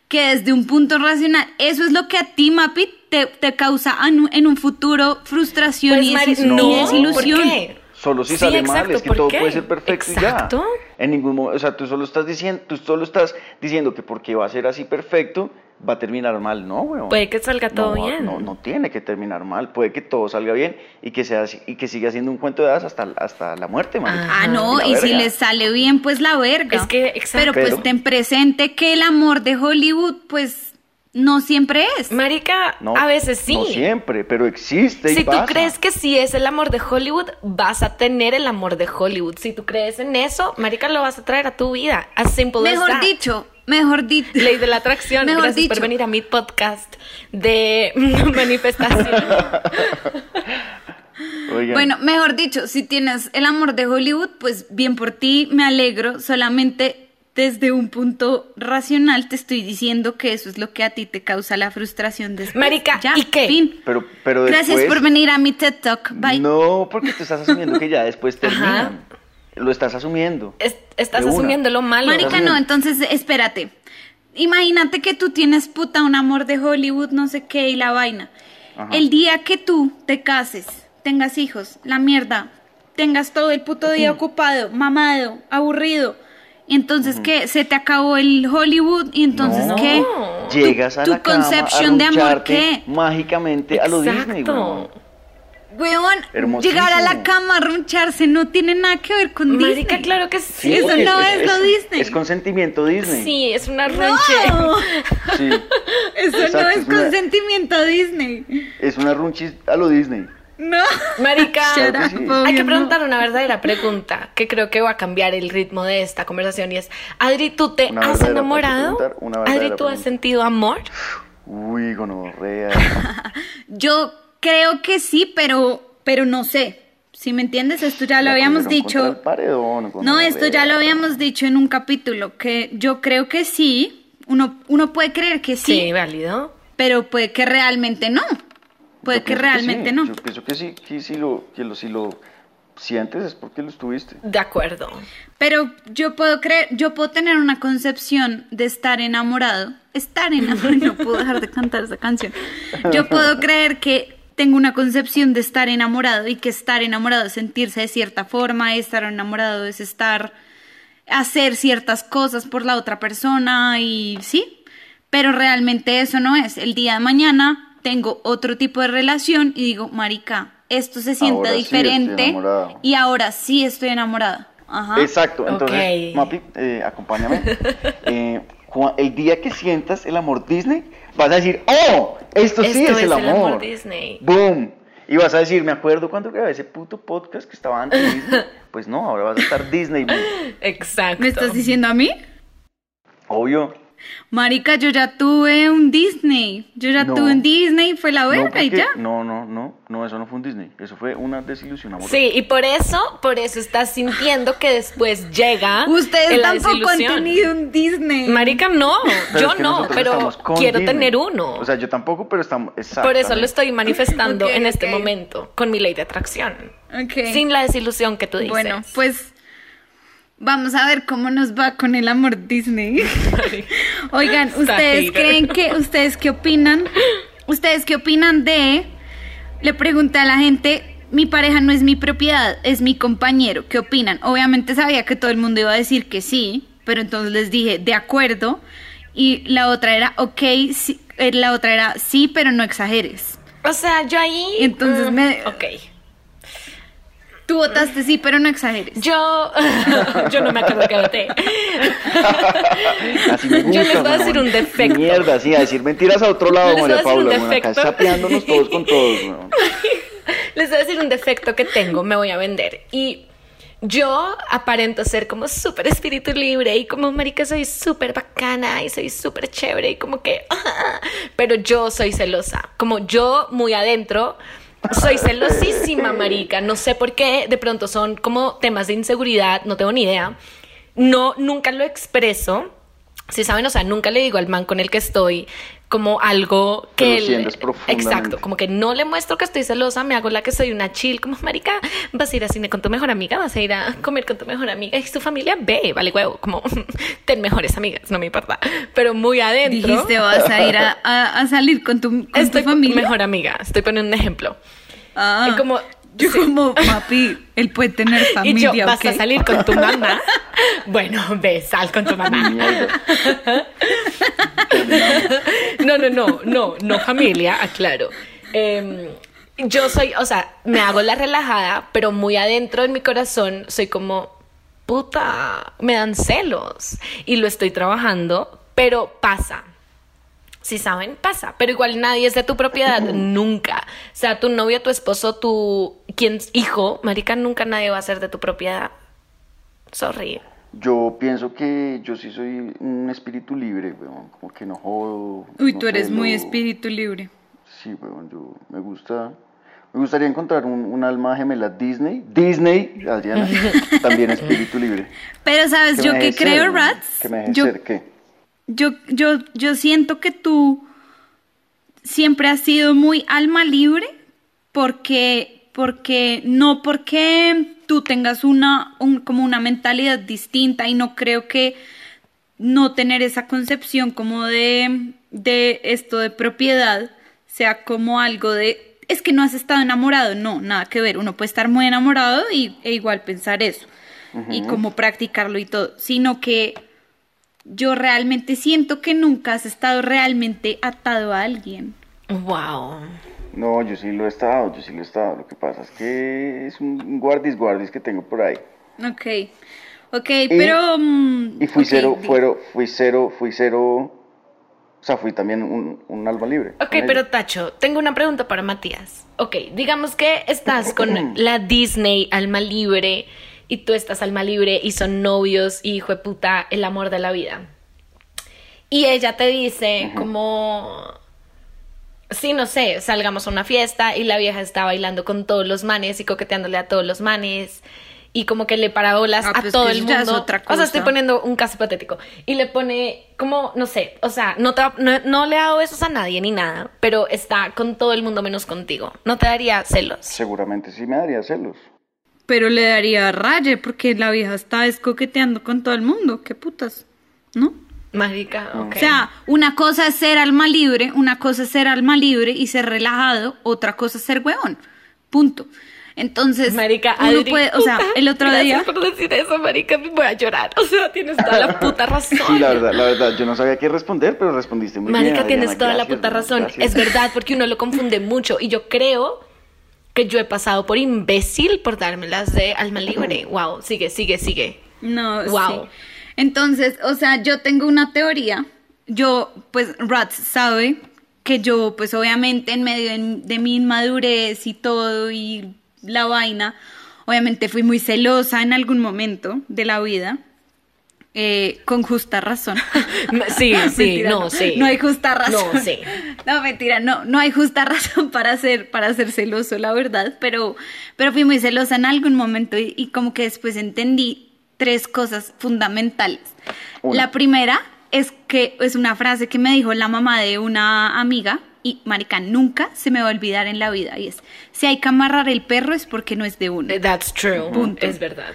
que desde un punto racional, eso es lo que a ti, Mapi, te, te causa en un- futuro frustración Pues, y, no, y desilusión. ¿por qué? Solo si Sí, sale mal, es que ¿por todo qué? puede ser perfecto Exacto. y ya. En ningún momento, o sea, tú solo estás diciendo, tú solo estás diciendo que porque va a ser así perfecto, va a terminar mal, no, weón. Puede que salga todo No, bien. No, no tiene que terminar mal, puede que todo salga bien y que sea y que siga siendo un cuento de hadas hasta, hasta la muerte, marica. Ah, no, y si les sale bien, pues la verga. Es que, exacto. Pero pues ten presente que el amor de Hollywood, pues, no siempre es. Marica, No, a veces sí. No siempre, pero existe y Si tú pasa. crees que sí es el amor de Hollywood, vas a tener el amor de Hollywood. Si tú crees en eso, marica, lo vas a traer a tu vida. As simple as Mejor that. dicho, mejor dicho. Ley de la atracción. Mejor Gracias por venir a mi podcast de manifestación. Oigan, Bueno, mejor dicho, si tienes el amor de Hollywood, pues bien por ti, me alegro. Solamente desde un punto racional te estoy diciendo que eso es lo que a ti te causa la frustración después. Marica, Ya, ¿y qué? fin. pero, pero Gracias después- por venir a mi TED Talk. Bye. No, porque tú estás asumiendo que ya después Ajá. Lo estás asumiendo. Es- estás asumiendo lo malo. Marica, no, entonces espérate. Imagínate que tú tienes puta un amor de Hollywood, no sé qué, y la vaina. Ajá. El día que tú te cases, tengas hijos, la mierda, tengas todo el puto día ocupado, mamado, aburrido. Y entonces, ¿qué? Se te acabó el Hollywood y entonces, No. ¿qué? Llegas a tu la cama concepción a de amor, ¿qué? mágicamente a lo Disney. Weón. Llegar a la cama a runcharse no tiene nada que ver con Marica, Disney. claro que sí. Eso no es lo Disney. Es consentimiento Disney. Sí, es una No, ronche. Sí, eso Exacto, no es es una- consentimiento Disney. es una runchis a lo Disney. No. Marica, Claro sí. Hay que no. preguntar una verdadera pregunta que creo que va a cambiar el ritmo de esta conversación y es, Adri, ¿tú te Una has enamorado? Adri, ¿tú has sentido amor? Uy, gonorrea. Yo creo que sí, pero, pero no sé. Si me entiendes, esto ya lo La habíamos dicho. paredón, No, esto ya lo habíamos dicho en un capítulo, que yo creo que sí. Uno, uno puede creer que sí, Sí, válido. pero puede que realmente no. Puede Yo que realmente sí, no. Yo pienso que sí, que si lo, que lo, si lo sientes es porque lo estuviste. De acuerdo. Pero yo puedo creer, yo puedo tener una concepción de estar enamorado. Estar enamorado, no puedo dejar de cantar esa canción. Yo puedo creer que tengo una concepción de estar enamorado y que estar enamorado es sentirse de cierta forma, estar enamorado es estar, hacer ciertas cosas por la otra persona y sí, pero realmente eso no es. El día de mañana tengo otro tipo de relación y digo, marica, esto se siente Ahora diferente y ahora sí estoy enamorada. Ajá. Exacto, entonces, Ok. Mapi, eh, acompáñame. Eh, el día que sientas el amor Disney, vas a decir, ¡Oh! Esto sí Esto es, el, amor. Disney. ¡Boom! Y vas a decir, me acuerdo cuando grabé ese puto podcast que estaba antes de Disney. Pues no, ahora vas a estar Disney. boom. Exacto. ¿Me estás diciendo a mí? Obvio. Marica, yo ya tuve un Disney. Yo ya No. tuve un Disney, fue la No, verga y porque- ya. no, no, no, no, eso no fue un Disney. Eso fue una desilusión amorosa. Sí, y por eso, por eso estás sintiendo que después llega Ustedes la tampoco han tenido un Disney. Marica, no, Pero yo es que no, pero quiero Disney. tener uno. O sea, yo tampoco, pero estamos. por eso lo estoy manifestando en este momento, con mi ley de atracción. Ok. Sin la desilusión que tú dices. Bueno, pues vamos a ver cómo nos va con el amor Disney. Oigan, ¿ustedes creen que, ustedes qué opinan? ¿Ustedes qué opinan de, le pregunté a la gente, mi pareja no es mi propiedad, es mi compañero, ¿qué opinan? Obviamente sabía que todo el mundo iba a decir que sí, pero entonces les dije, de acuerdo, y la otra era, ok, sí, eh, la otra era, sí, pero no exageres. O sea, yo ahí. Entonces mm, me- Ok. Tú votaste sí, pero no exageres. Yo. yo no me acuerdo que voté. Así me Yo les voy a decir un defecto. Mierda, sí, a decir mentiras a otro lado, Les María Paula. acá sapeándonos todos con todos. weón. Les voy a decir un defecto que tengo, me voy a vender. Y yo aparento ser como súper espíritu libre y como marica soy súper bacana y soy súper chévere y como que... Pero yo soy celosa. Como yo muy adentro soy celosísima, marica. No sé por qué. De pronto son como temas de inseguridad, no tengo ni idea. No, nunca lo expreso. Si saben, o sea, nunca le digo al man con el que estoy como algo que él- sientes profundamente. Exacto, como que no le muestro que estoy celosa, me hago la que soy una chill, como marica, vas a ir a cine con tu mejor amiga, vas a ir a comer con tu mejor amiga y su familia ve, vale huevo, como ten mejores amigas, no me importa, pero muy adentro. Dijiste, vas a ir a, a- a salir con tu, con Estoy tu con tu familia. mejor amiga, estoy poniendo un ejemplo. Ah, Y como- yo sí. como, papi, él puede tener y familia, yo, ¿vas a salir con tu mamá? bueno, ve, sal con tu mamá. No, no, no, no, no familia, aclaro. Em, yo soy, o sea, me hago la relajada, pero muy adentro en mi corazón soy como, puta, me dan celos. Y lo estoy trabajando, pero pasa. Si saben, pasa. Pero igual nadie es de tu propiedad, nunca. O sea, tu novio, tu esposo, tu quien hijo, marica, nunca nadie va a ser de tu propiedad. Sorry. Yo pienso que yo sí soy un espíritu libre, weón. Como que no jodo. Uy, no tú eres muy espíritu libre. Sí, weón, yo me gusta. Me gustaría encontrar un, un alma gemela Disney. Disney, Adriana, también espíritu libre. Pero sabes, Que yo que creo, ser, Rats, Que me deje yo, ser, ¿qué? Yo, yo, yo siento que tú siempre has sido muy alma libre porque, porque no porque tú tengas una, un- como una mentalidad distinta y no creo que no tener esa concepción como de, de esto de propiedad sea como algo de, es que no has estado enamorado, no, nada que ver, uno puede estar muy enamorado y, e igual pensar eso y como practicarlo y todo, sino que yo realmente siento que nunca has estado realmente atado a alguien. Wow. No, yo sí lo he estado, yo sí lo he estado. Lo que pasa es que es un guardis guardis que tengo por ahí. Ok, ok, pero... mm, Y fui cero, fuero, fui cero, fui cero. O sea, fui también un, un alma libre. Ok, pero ella. Tacho, tengo una pregunta para Matías. Ok, digamos que estás con la Disney alma libre y tú estás alma libre y son novios y hijo de puta, el amor de la vida. Y ella te dice como, sí, no sé, salgamos a una fiesta y la vieja está bailando con todos los manes y coqueteándole a todos los manes y como que le para bolas Ah, a pues todo el mundo. es otra O sea, estoy cosa. poniendo un caso hipotético. Y le pone como, no sé, o sea, no, te, no, no le ha dado besos a nadie ni nada, pero está con todo el mundo menos contigo. ¿No te daría celos? Seguramente sí me daría celos. Pero le daría raye porque la vieja está escoqueteando con todo el mundo. ¿Qué putas? ¿No? Marica, ok. O sea, una cosa es ser alma libre, una cosa es ser alma libre y ser relajado, otra cosa es ser huevón. Punto. Entonces, Marica, uno Adri, puede, o sea, puta, el otro gracias día, por decir eso, marica, me voy a llorar. O sea, tienes toda la puta razón. Sí, la verdad, la verdad, yo no sabía qué responder, pero respondiste muy Marica, bien. tienes Adriana, toda la puta razón. Gracias. Es verdad, porque uno lo confunde mucho. Y yo creo que yo he pasado por imbécil por dármelas de alma libre. Wow, sigue, sigue, sigue. No, Wow. sí. Entonces, o sea, yo tengo una teoría. Yo, pues, Rats sabe que yo, pues, obviamente, en medio de, de mi inmadurez y todo y la vaina, obviamente fui muy celosa en algún momento de la vida. Eh, con justa razón. Sí, sí, Mentira, no, sí. No hay justa razón. No, sí. No, mentira, no, no hay justa razón para ser, para ser celoso, la verdad, pero, pero fui muy celosa en algún momento y, y como que después entendí tres cosas fundamentales. Una. La primera es que es una frase que me dijo la mamá de una amiga y marica nunca se me va a olvidar en la vida y es si hay que amarrar el perro es porque no es de uno. That's true. Punto. Es verdad.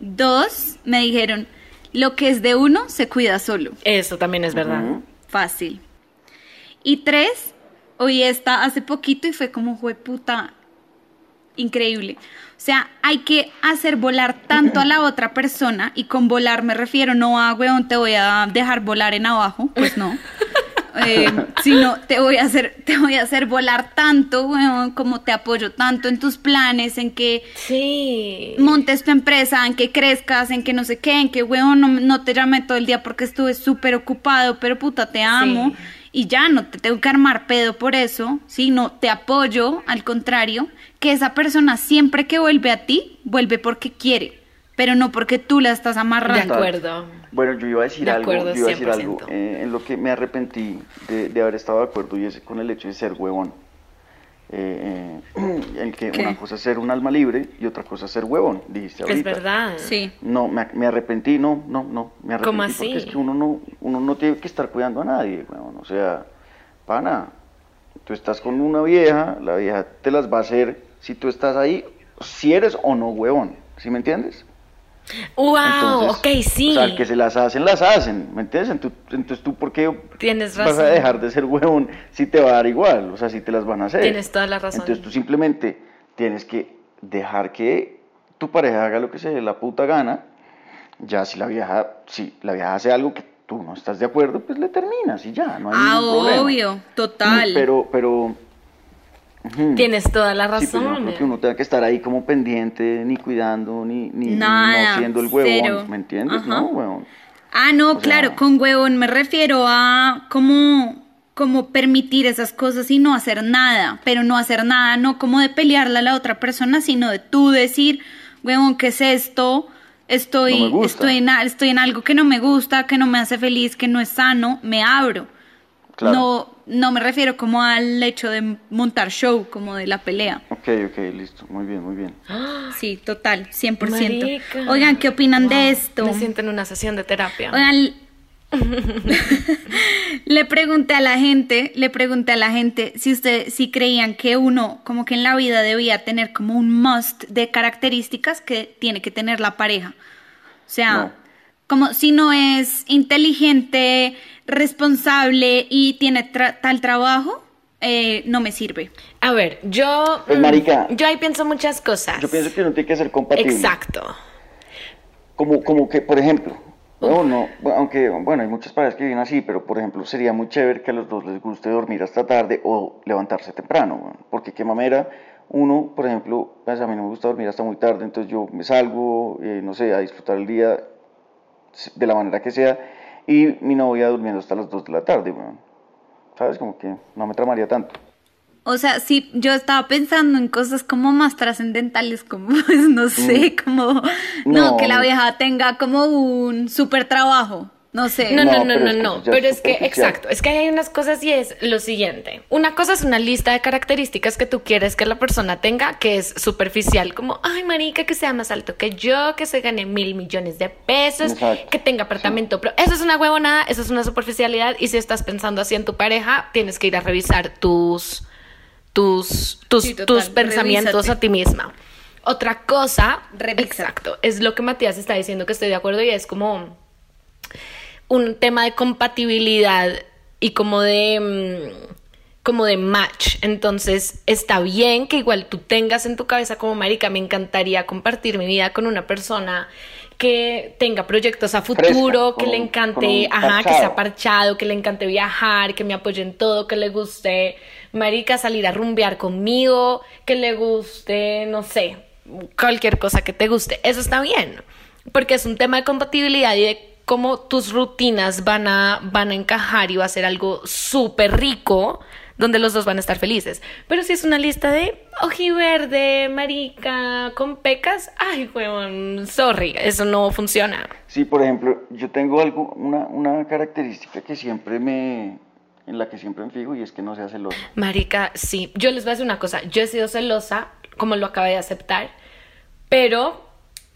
Dos, me dijeron lo que es de uno se cuida solo. Eso también es verdad. Fácil. Y tres, oí esta hace poquito y fue como, fue puta, increíble. O sea, hay que hacer volar tanto a la otra persona, y con volar me refiero no a, weón, te voy a dejar volar en abajo, pues no. Eh, sino te voy a hacer, te voy a hacer volar tanto, weón, como te apoyo tanto en tus planes, en que Sí. montes tu empresa, en que crezcas, en que no sé qué, en que, weón, no, no te llamé todo el día porque estuve súper ocupado, pero puta, te amo. Y ya no te tengo que armar pedo por eso, sino te apoyo, al contrario, que esa persona siempre que vuelve a ti, vuelve porque quiere, pero no porque tú la estás De amarrando. acuerdo. Bueno, yo iba a decir De algo, acuerdo, yo iba a decir algo 100%. eh, en lo que me arrepentí de, de haber estado de acuerdo y es con el hecho de ser huevón. Eh, eh, el que ¿Qué? una cosa es ser un alma libre y otra cosa es ser huevón, dijiste ahorita. Es verdad. Sí. No, me, me arrepentí, no, no, no, me arrepentí ¿Cómo porque así? es que uno no, uno no tiene que estar cuidando a nadie, huevón, o sea, pana, tú estás con una vieja, la vieja te las va a hacer si tú estás ahí, si eres o no huevón, ¿sí me entiendes? Wow, Entonces, ok, sí. O sea, que se las hacen, las hacen, ¿me entiendes? Entonces, entonces tú, ¿por qué Tienes vas a dejar de ser huevón si te va a dar igual? O sea, si te las van a hacer. Tienes toda la razón. Entonces tú simplemente tienes que dejar que tu pareja haga lo que se dé la puta gana. Ya si la vieja, si la vieja hace algo que tú no estás de acuerdo, pues le terminas y ya, no hay Ah, ningún problema. obvio, total. Pero, pero... Tienes toda la Sí, pues yo no razón. creo que uno tenga que estar ahí como pendiente, ni cuidando, ni, ni, Nada, no siendo el huevón, cero. ¿me entiendes? Ajá. No, huevón. Ah, no, O sea- claro, con huevón me refiero a como, como permitir esas cosas y no hacer nada, pero no hacer nada, no como de pelearle a la otra persona, sino de tú decir, huevón, ¿qué es esto? Estoy, No estoy, en, estoy en algo que no me gusta, que no me hace feliz, que no es sano, me abro. Claro. No, no me refiero como al hecho de montar show, como de la pelea. Ok, ok, listo. Muy bien, muy bien. Sí, total, 100%. Marica. Oigan, ¿qué opinan Wow, de esto? Me siento en una sesión de terapia. Oigan, le pregunté a la gente, le pregunté a la gente si ustedes si creían que uno como que en la vida debía tener como un must de características que tiene que tener la pareja. O sea, No. como si no es inteligente, responsable y tiene tra- tal trabajo, eh, no me sirve. A ver, yo. Pues, mm, marica, Yo ahí pienso muchas cosas. Yo pienso que uno tiene que ser compatible. Exacto. Como, como que, por ejemplo, no, no, bueno, aunque, bueno, hay muchas parejas que viven así, pero por ejemplo, sería muy chévere que a los dos les guste dormir hasta tarde o levantarse temprano, porque qué mamera, uno, por ejemplo, pues a mí no me gusta dormir hasta muy tarde, entonces yo me salgo, eh, no sé, a disfrutar el día de la manera que sea, y mi novia durmiendo hasta las 2 de la tarde, weón. ¿sabes? Como que no me tramaría tanto. O sea, sí, yo estaba pensando en cosas como más trascendentales, como, pues, no sé, como, no, No. que la vieja tenga como un super trabajo, No sé. No, no, No, no, pero no, es que no. eso ya Pero es es que, exacto, es que hay unas cosas y es lo siguiente. Una cosa es una lista de características que tú quieres que la persona tenga, que es superficial, como, ay, marica, que sea más alto que yo, que se gane mil millones de pesos, Exacto, que tenga apartamento. Pero eso es una huevonada, eso es una superficialidad. Y si estás pensando así en tu pareja, tienes que ir a revisar tus, tus, tus, Sí, total, tus pensamientos revísate. a ti misma. Otra cosa, Revisa. exacto, es lo que Matías está diciendo que estoy de acuerdo y es como un tema de compatibilidad y como de mm, como de match. Entonces, está bien que igual tú tengas en tu cabeza como marica, me encantaría compartir mi vida con una persona que tenga proyectos a futuro, Fresca, que le encante, ajá, que sea parchado, que le encante viajar, que me apoye en todo, que le guste, marica, salir a rumbear conmigo, que le guste, no sé, cualquier cosa que te guste. Eso está bien, porque es un tema de compatibilidad y de cómo tus rutinas van a, van a encajar y va a ser algo súper rico donde los dos van a estar felices. Pero si es una lista de ojiverde, marica, con pecas, ay, huevón, sorry, eso no funciona. Sí, por ejemplo, yo tengo algo, una, una característica que siempre me, en la que siempre me fijo y es que no sea celoso. Marica, sí. Yo les voy a decir una cosa. Yo he sido celosa, como lo acabé de aceptar, pero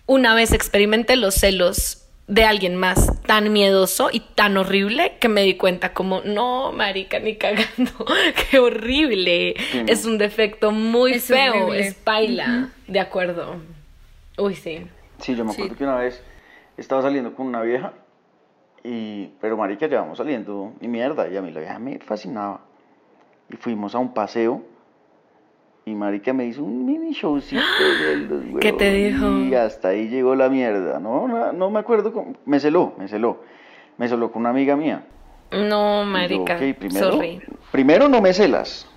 una vez experimenté los celos de alguien más tan miedoso y tan horrible que me di cuenta como, no, marica, ni cagando, qué horrible. Es un defecto muy Es feo, horrible. es paila, de acuerdo. Uy, sí. Sí, yo me acuerdo Sí. que una vez estaba saliendo con una vieja, y, pero marica, llevamos saliendo y mierda, y a mí la vieja me fascinaba. Y fuimos a un paseo, y marica me hizo un mini showcito de los ¿Qué te huevos, dijo? Y hasta ahí llegó la mierda, no, no, no me acuerdo, cómo- me celó, me celó. Me celó con una amiga mía. No, Y yo, marica, ok, primero, sorry. primero no me celas,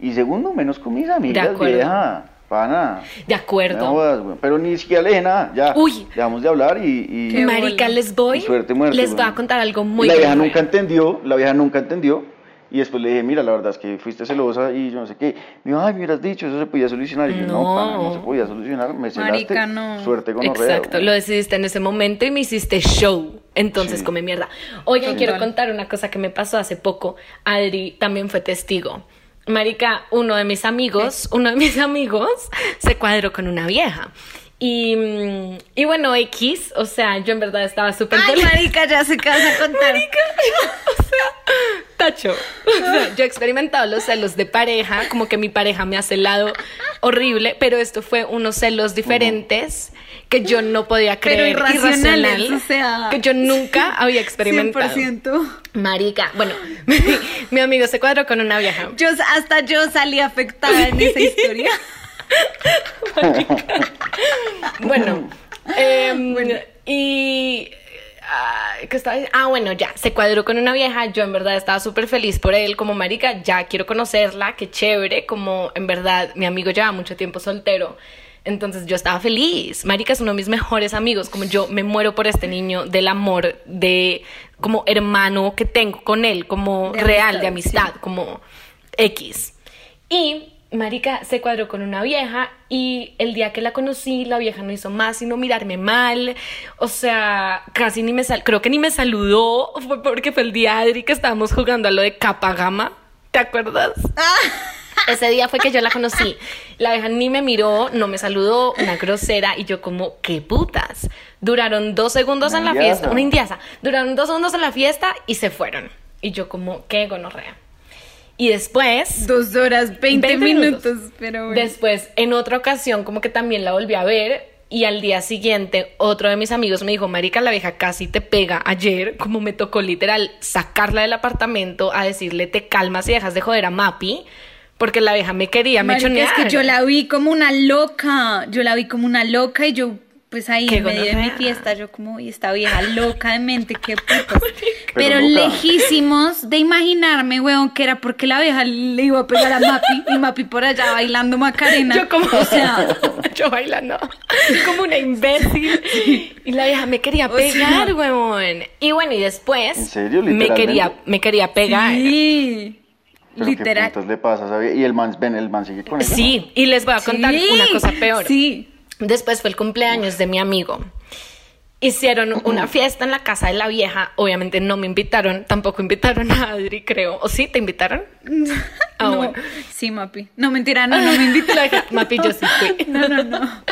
y segundo menos con mis amigas, acuerdo. vieja, pana. De No acuerdo. jodas, güey. Pero ni siquiera le dije nada, ya. Uy. Dejamos de hablar y. y- Marica, les voy, y suerte muerte, les voy a contar algo muy La vieja nunca entendió, la vieja nunca entendió. Y después le dije, mira, la verdad es que fuiste celosa y yo no sé qué. Me dijo, ay, me hubieras dicho, eso se podía solucionar. Y yo, no, No. pana, no se podía solucionar, me celaste. Marica, no. Suerte con Exacto, lo decidiste en ese momento y me hiciste show. Entonces Sí. come mierda. Oigan, Total. quiero contar una cosa que me pasó hace poco. Adri también fue testigo. Marica, uno de mis amigos, uno de mis amigos se cuadró con una vieja. Y, y bueno, X, o sea, yo en verdad estaba súper Ay, feliz. marica, ya sé qué vas a contar. o sea, tacho. O sea, yo he experimentado los celos de pareja, como que mi pareja me ha celado horrible, pero esto fue unos celos diferentes que yo no podía Pero creer. irracionales, irracional, o sea, que yo nunca había experimentado. 100%. Marica, bueno, mi, mi amigo se cuadró con una vieja. Yo, hasta yo salí afectada en esa historia. Bueno, em, y... ay, ¿qué estaba diciendo? Ah, bueno, ya, se cuadró con una vieja, yo en verdad estaba súper feliz por él, como marica, ya quiero conocerla, qué chévere, como en verdad mi amigo lleva mucho tiempo soltero, entonces yo estaba feliz, marica es uno de mis mejores amigos, como yo me muero por este niño del amor, de como hermano que tengo con él, como De real, amistad, de amistad, como X. Y Marica se cuadró con una vieja y el día que la conocí, la vieja no hizo más sino mirarme mal. O sea, casi ni me sal creo que ni me saludó. Fue porque fue el día Adri que estábamos jugando a lo de capa gama. ¿Te acuerdas? Ese día fue que yo la conocí. La vieja ni me miró, no me saludó, una grosera, y yo como, qué putas. Duraron dos segundos Una en la indiasa. fiesta, una indiasa. Duraron dos segundos en la fiesta y se fueron. Y yo como, qué gonorrea. Y después... Dos horas, 20, 20 minutos. minutos. Pero bueno. Después, en otra ocasión, como que también la volví a ver. Y al día siguiente, otro de mis amigos me dijo, Marica, la vieja casi te pega ayer. Como me tocó literal sacarla del apartamento a decirle, te calmas y dejas de joder a Mapi. Porque la vieja me quería, me Marica, chonear. es que yo la vi como una loca. Yo la vi como una loca y yo, pues ahí Qué en medio de mi fiesta, yo como, y esta vieja loca de mente, qué putas. Pero, lejísimos de imaginarme, weón, que era porque la vieja le iba a pegar a Mapi y Mapi por allá bailando Macarena. Yo como, o sea, yo bailando, como una imbécil. Y la vieja me quería O sea- pegar, huevón. Y bueno, y después ¿En serio? me ¿Literalmente? quería, me quería pegar. sí, Pero literal. qué le pasa, ¿sabes? Y el man, ven, el man sigue con ella. Sí, y les voy a contar Sí, una cosa peor. Sí. Después fue el cumpleaños de mi amigo. hicieron una fiesta en la casa de la vieja. Obviamente no me invitaron, tampoco invitaron a Adri, creo. ¿O sí? ¿Te invitaron? Ah, no, bueno. sí, Mapi. No, mentira, no, no me invitaron. Mapi, yo sí fui. No, no, no.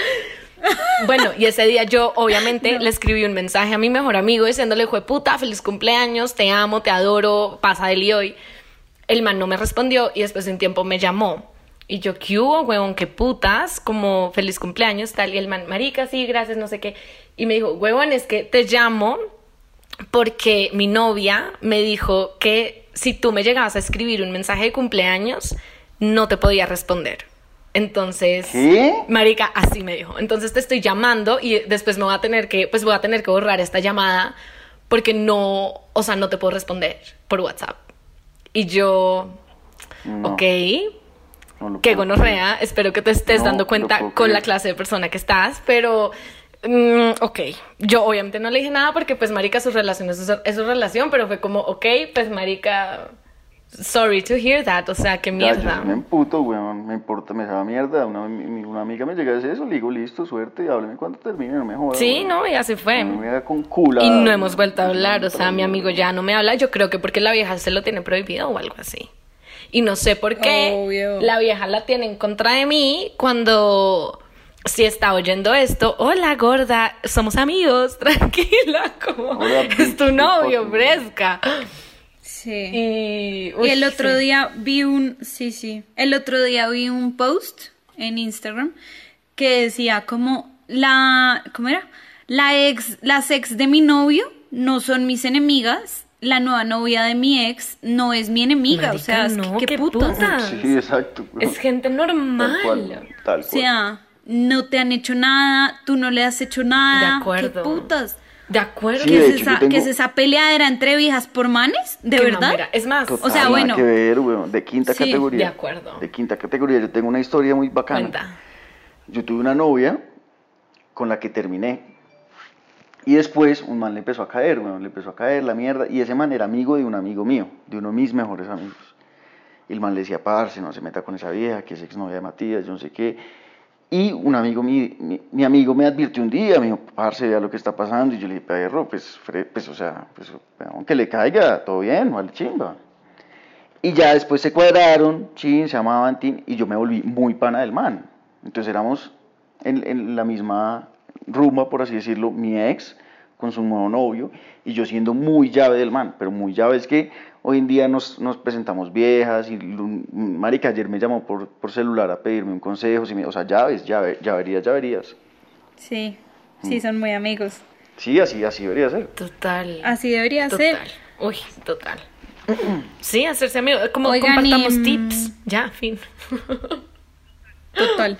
Bueno, y ese día yo obviamente le escribí un mensaje a mi mejor amigo diciéndole, fue puta, feliz cumpleaños, te amo, te adoro, pasa del y hoy. El man no me respondió y después de un tiempo me llamó. Y yo, ¿qué hubo, huevón? ¿Qué putas? Como feliz cumpleaños, tal. Y el man, marica, sí, gracias, no sé qué. Y me dijo, huevón, es que te llamo porque mi novia me dijo que si tú me llegabas a escribir un mensaje de cumpleaños, no te podía responder. Entonces, ¿Qué? marica, así me dijo. Entonces te estoy llamando y después me voy a tener que, pues voy a tener que borrar esta llamada porque no, o sea, no te puedo responder por WhatsApp. Y yo, No, ok, no qué gonorrea, espero que te estés No, dando cuenta con la clase de persona que estás, pero mm, ok, yo obviamente no le dije nada porque pues marica su relación es su, es su relación, pero fue como, ok, pues marica, sorry to hear that, o sea, qué Ya, mierda. yo me emputo, weón, me importa, me sabe mierda. Una, mi- una amiga me llega a decir eso, le digo, listo, suerte, hábleme cuando termine, no me jodas. Sí, weón. no, y así fue. No me con cula. Y no hemos vuelto a hablar, o sea, mi amigo ya no me habla, yo creo que porque la vieja se lo tiene prohibido o algo así. Y no sé por qué Obvio. la vieja la tiene en contra de mí cuando si está oyendo esto, hola gorda, somos amigos, tranquila, como Hola, es tu novio, fresca. Sí. Y, el otro sí. día vi un, sí, sí, el otro día vi un post en Instagram que decía como la, ¿cómo era? La ex, las ex de mi novio no son mis enemigas, la nueva novia de mi ex no es mi enemiga, o sea, es que- no, qué, qué putas. putas. Sí, exacto. Es gente normal. Tal cual, tal O sea, no te han hecho nada, tú no le has hecho nada, De acuerdo. qué putas. De acuerdo. Sí, ¿Qué, de es hecho, esa, tengo- qué es esa peleadera entre viejas por manes? ¿De Qué verdad? mamera. Es más, Total, o sea, bueno. que ver, weón, de quinta Sí, categoría. de acuerdo. De quinta categoría. Yo tengo una historia muy bacana. cuenta. Yo tuve una novia con la que terminé. Y después un man le empezó a caer, weón, le empezó a caer la mierda. Y ese man era amigo de un amigo mío, de uno de mis mejores amigos. El man le decía, parce, no se meta con esa vieja, que es exnovia de Matías, yo no sé qué. Y un amigo, mi, mi, mi amigo me advirtió un día, me dijo, parce, vea lo que está pasando. Y yo le dije, perro, pues, pues o sea, pues, aunque le caiga, todo bien, vale chimba. Y ya después se cuadraron, chin, se llamaban, tin, y yo me volví muy pana del man. Entonces éramos en, en la misma rumba, por así decirlo, mi ex con su nuevo novio, y yo siendo muy llave del man, pero muy llave es que hoy en día nos, nos presentamos viejas, y marica ayer me llamó por, por celular a pedirme un consejo, si me- o sea, llaves, llave, llaverías, llaverías. Sí, sí, son muy amigos. Sí, así, así debería ser. Total. Así debería Total. ser. Uy, total. Sí, hacerse amigo. Como Oigan, compartamos y, mm, tips. Ya, fin. Total.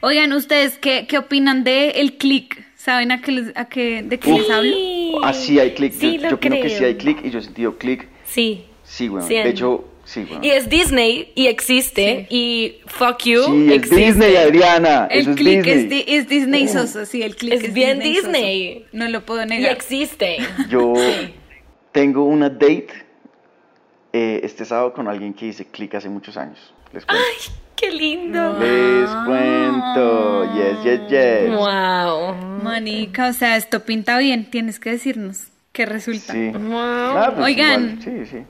Oigan, ¿ustedes qué, qué opinan de el click? ¿Saben a qué, les- a qué, de qué les hablo? Así hay clic, Sí, yo, opino que sí creo. hay clic, y yo he sentido clic, Sí. sí, bueno, Sí, de hecho, sí, bueno. Y es Disney y existe. Y fuck you. Sí, es existe. Disney, Adriana. El Eso es click Disney. es, di- es Disney soso, sí, el click Es es, bien Disney. No lo puedo Y negar. existe. Yo tengo una date eh, este sábado con alguien que hice click hace muchos años. Les cuento. Ay, qué lindo. Les cuento. Yes, yes, yes. Wow. Manica, o sea, esto pinta bien, tienes que decirnos qué resulta. Sí. Wow. Ah, pues Oigan. igual, Sí, sí.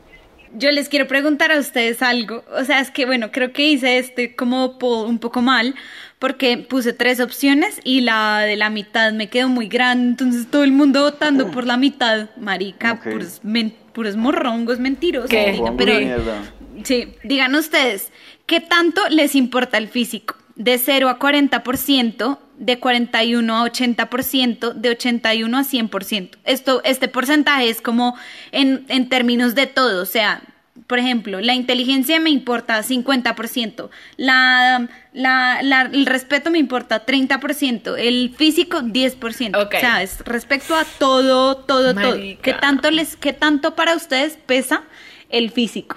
Yo les quiero preguntar a ustedes algo. O sea, es que bueno, creo que hice este como un poco mal porque puse tres opciones y la de la mitad me quedó muy grande. Entonces todo el mundo votando por la mitad. Marica, Ok. puros, men- puros morrongos mentirosos. Pero, mierda. sí, digan ustedes, ¿qué tanto les importa el físico? De 0 a 40%, de 41 a 80%, de 81 a 100%. Esto, este porcentaje es como en, en términos de todo, o sea, por ejemplo, la inteligencia me importa 50%, la, la, la- el respeto me importa 30%, el físico 10%. Ok. O sea, es respecto a todo, todo, todo. ¿Qué tanto, les, ¿Qué tanto para ustedes pesa el físico?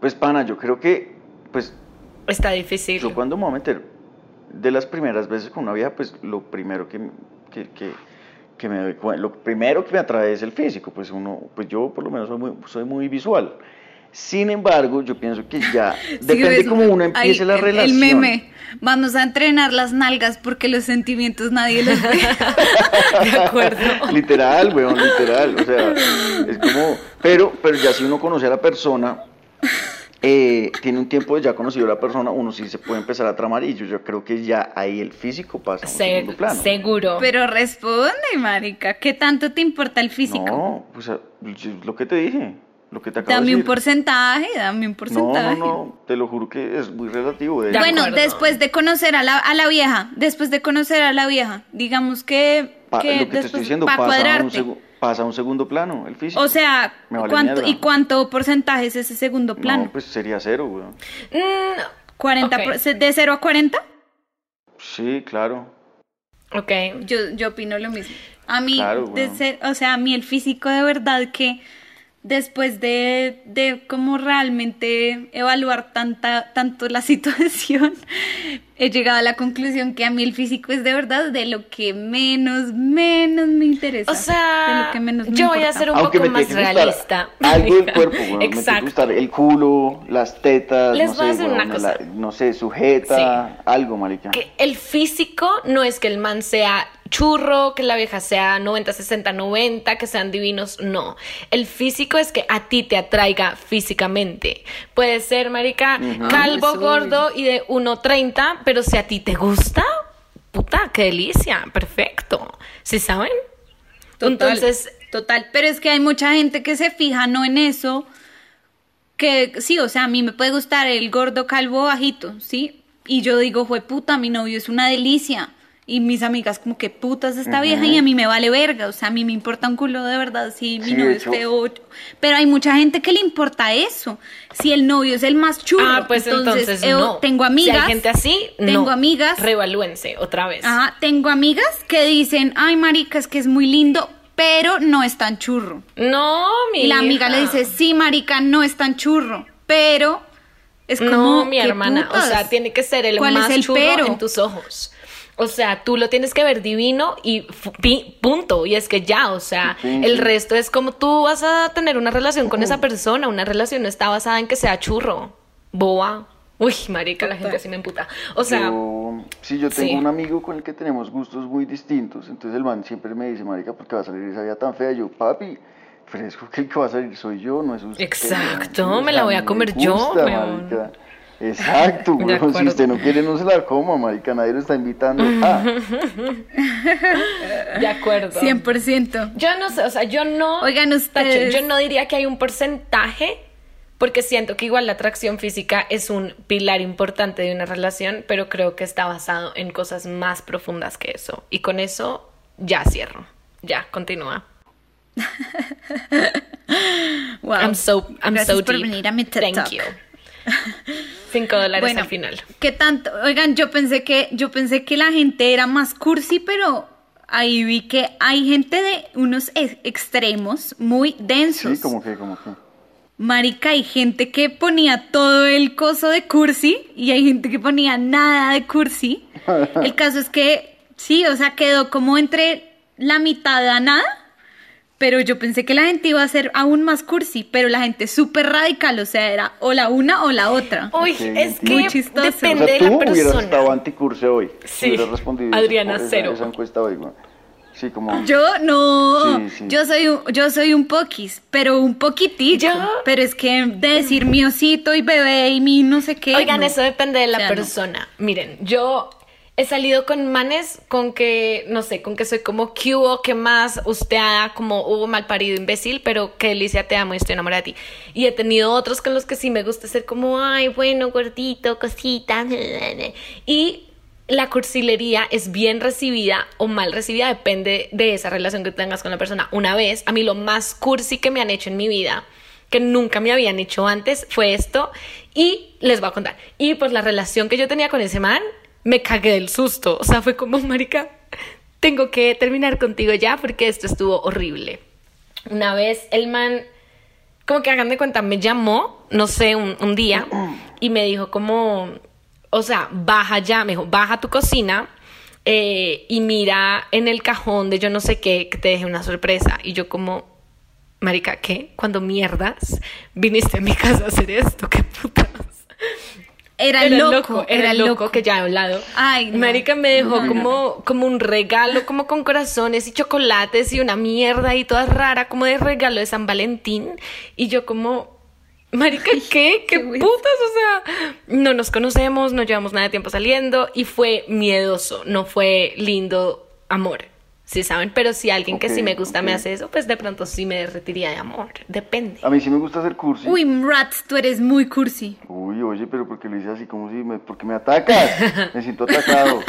Pues, pana, yo creo que, pues, Está difícil. yo cuando me voy a meter de las primeras veces con una vieja, pues, lo primero que, que, que, que me doy cuen- lo primero que me atrae es el físico. Pues, uno, pues yo por lo menos soy muy, soy muy visual. Sin embargo, yo pienso que ya Sí, depende cómo uno empiece ahí, la el- relación. El meme. Vamos a entrenar las nalgas porque los sentimientos nadie los ve. De acuerdo. Literal, weón, literal. O sea, es como. Pero, pero ya si uno conoce a la persona, eh, tiene un tiempo de ya conocido a la persona, uno sí se puede empezar a tramar y yo, yo creo que ya ahí el físico pasa a un Se- segundo plano. seguro. Pero responde, marica. ¿Qué tanto te importa el físico? No, pues a- yo- lo que te dije, lo que te acabo dame de un porcentaje, dame un No, porcentaje. no, no, te lo juro que es muy relativo. De Bueno, acuerdo. después de conocer a la, a la vieja, después de conocer a la vieja, digamos que, Pa- que lo que te estoy diciendo pa' pasa a, un cuadrarte. segu- pasa a un segundo plano, el físico. O sea, Me vale ¿cuánto, mierda. ¿y cuánto porcentaje es ese segundo plano? No, pues sería cero, weón. Mm, 40 ok. por- ¿De 0 a 40? Sí, claro. ok. Yo, yo opino lo mismo. A mí, Claro, de ser- o sea, a mí el físico de verdad que después de, de como realmente evaluar tanta, tanto la situación, he llegado a la conclusión que a mí el físico es de verdad de lo que menos, menos me interesa. O sea, de lo que menos me yo voy a ser un Aunque poco me más realista. Algo del cuerpo, weón. Me tiene que Exacto. gustar el culo, las tetas, Les no voy a sé, decir una weón, cosa. la- no sé, sujeta, algo, marica. que el físico no es que el man sea churro, que la vieja sea 90, 60, 90, que sean divinos, no. El físico es que a ti te atraiga físicamente. Puede ser, marica, calvo, gordo y de 1.30, pero si a ti te gusta, puta, qué delicia, perfecto. ¿Sí saben? Total, Entonces, total, pero es que hay mucha gente que se fija no en eso, que sí, o sea, a mí me puede gustar el gordo calvo bajito, ¿sí? Y yo digo, fue puta, mi novio es una delicia. Y mis amigas como que putas esta vieja y a mí me vale verga, o sea, a mí me importa un culo de verdad si mi Sí, novio de es feo. Pero hay mucha gente que le importa eso. Si el novio es el más chulo, ah, pues entonces, no. tengo Si amigas. hay gente así, tengo no. amigas Revalúense otra vez. Ajá, tengo amigas que dicen, ay, marica, es que es muy lindo, pero no es tan churro. No, mi Y la amiga hija. le dice, sí, marica, no es tan churro, pero es como, No, mi ¿qué hermana, putas? o sea, tiene que ser el ¿Cuál más es el churro pero? en tus ojos. O sea, tú lo tienes que ver divino y punto. Y es que ya, o sea, Sí, el sí. resto es como tú vas a tener una relación con esa persona. Una relación no está basada en que sea churro, boa. Uy, marica, la gente así me emputa. O sea, yo, sí, yo tengo sí. un amigo con el que tenemos gustos muy distintos. Entonces el man siempre me dice, marica, ¿por qué va a salir esa vida tan fea? Y yo, papi, fresco que el que va a salir soy yo, no es usted. Exacto, me la voy a comer me yo, gusta, marica. Exacto, weón. Si usted no quiere, no se la coma, marica. Nadie lo está invitando. Ah, de acuerdo. 100%. Yo no sé, o sea, yo no. Oigan, Tacho, ustedes- yo no diría que hay un porcentaje, porque siento que igual la atracción física es un pilar importante de una relación, pero creo que está basado en cosas más profundas que eso. Y con eso ya cierro. Ya, continúa. Wow. I'm so, I'm Gracias so por deep. venir a mi TED Thank Talk. you. Cinco dólares Bueno, al final. ¿qué tanto? Oigan, yo pensé que yo pensé que la gente era más cursi, pero ahí vi que hay gente de unos ex- extremos muy densos. sí, como que, como que. Marica, hay gente que ponía todo el coso de cursi y hay gente que ponía nada de cursi. El caso es que sí, o sea, quedó como entre la mitad a nada. Pero yo pensé que la gente iba a ser aún más cursi, pero la gente es súper radical, o sea, era o la una o la otra. Uy, es que Muy chistoso. O depende sea, de tú la hubieras estado persona. anticurse hoy. Sí. Si hubieras respondido Adriana, esa, cero. esa encuesta hoy, weón. Sí, como. Yo no, Sí, sí. yo soy un, yo soy un poquis, pero un poquitico. Yo- Pero es que de decir mi osito y bebé y mi no sé qué. Oigan, no. eso depende de la O sea, no. persona. Miren, yo he salido con manes con que, no sé, con que soy como que hubo, que más usteada, como hubo mal parido imbécil, pero que delicia, te amo y estoy enamorada de ti. Y he tenido otros con los que sí me gusta ser como, ay, bueno, gordito, cosita. Y la cursilería es bien recibida o mal recibida, depende de esa relación que tengas con la persona. Una vez, a mí lo más cursi que me han hecho en mi vida que nunca me habían hecho antes fue esto y les voy a contar. Y pues la relación que yo tenía con ese man, me cagué del susto. O sea, fue como, marica, tengo que terminar contigo ya porque esto estuvo horrible. Una vez el man, como que hagan de cuenta, me llamó, no sé, un, día y me dijo como, o sea, baja ya, me dijo, baja a tu cocina eh, y mira en el cajón de yo no sé qué, que te deje una sorpresa. Y yo como, Marica, ¿qué? Cuando mierdas viniste a mi casa a hacer esto, qué putas. Era, loco, era, loco, que ya he hablado. Ay, no. Marica me dejó como, como un regalo, como con corazones y chocolates y una mierda y toda rara, como de regalo de San Valentín. Y yo como, Marica, ¿qué? ¿Qué, qué putas? O sea, no nos conocemos, no llevamos nada de tiempo saliendo y fue miedoso, no fue lindo amor. Sí, saben, pero si alguien que sí me gusta me hace eso, pues de pronto sí me derretiría de amor. Depende. A mí sí me gusta hacer cursi. Uy, Rats, tú eres muy cursi. Uy, oye, pero porque lo hice así como si me, porque me atacas. Me siento atacado.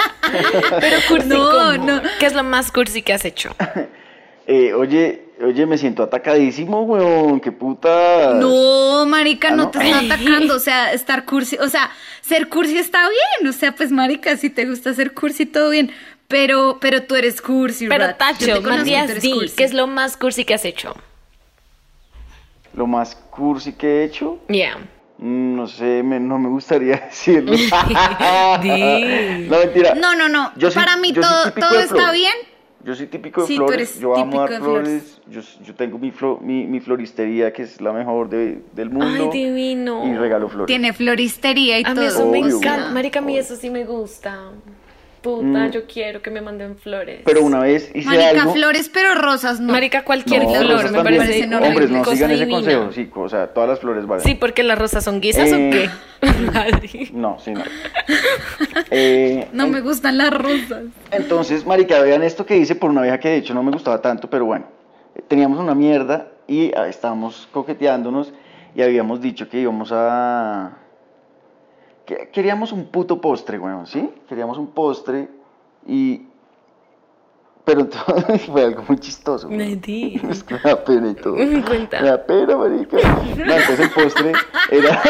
Pero cursi, No, ¿cómo? no. ¿Qué es lo más cursi que has hecho? Eh, oye, oye, me siento atacadísimo, weón. Qué puta. No, marica, Ah, no ¿no? te está atacando, o sea, estar cursi, o sea, ser cursi está bien, o sea, pues marica, si te gusta ser cursi, todo bien, pero, pero tú eres cursi, Pero Rat. Tacho, Matías. ¿qué es lo más cursi que has hecho? Lo más cursi que he hecho. Yeah. mm, No sé, me- no me gustaría decirlo. No, mentira. No, no, no, Yo soy- para mí yo soy todo, típico todo de está flores. bien. Yo soy típico de Sí, tú flores. eres Yo amo dar de flores. Yo, yo tengo mi, flo- mi, mi floristería, que es la mejor de- del mundo. Ay, divino. Y regalo flores. Tiene floristería y A mí todo. eso me encanta. Marica, a mí Obvio. eso sí me gusta. Puta, Mm. yo quiero que me manden flores. Pero una vez hice Marica, algo. flores, pero rosas no. Marica, cualquier No, flor me parece Parecen Hombres, no cosa sigan ese divina. consejo. Sí, o sea, todas las flores valen. Sí, porque las rosas son guisas o Eh. qué. Madre. No, sí, no. Eh, No me gustan las rosas. Entonces, marica, vean esto que hice por una vieja que de hecho no me gustaba tanto, pero bueno, teníamos una mierda y ah, estábamos coqueteándonos y habíamos dicho que íbamos a... que queríamos un puto postre, weón, ¿sí? Queríamos un postre y... Pero entonces fue algo muy chistoso. Me di. Es que me da pena y todo. Cuenta. Me da pena, marica. No, entonces el postre era,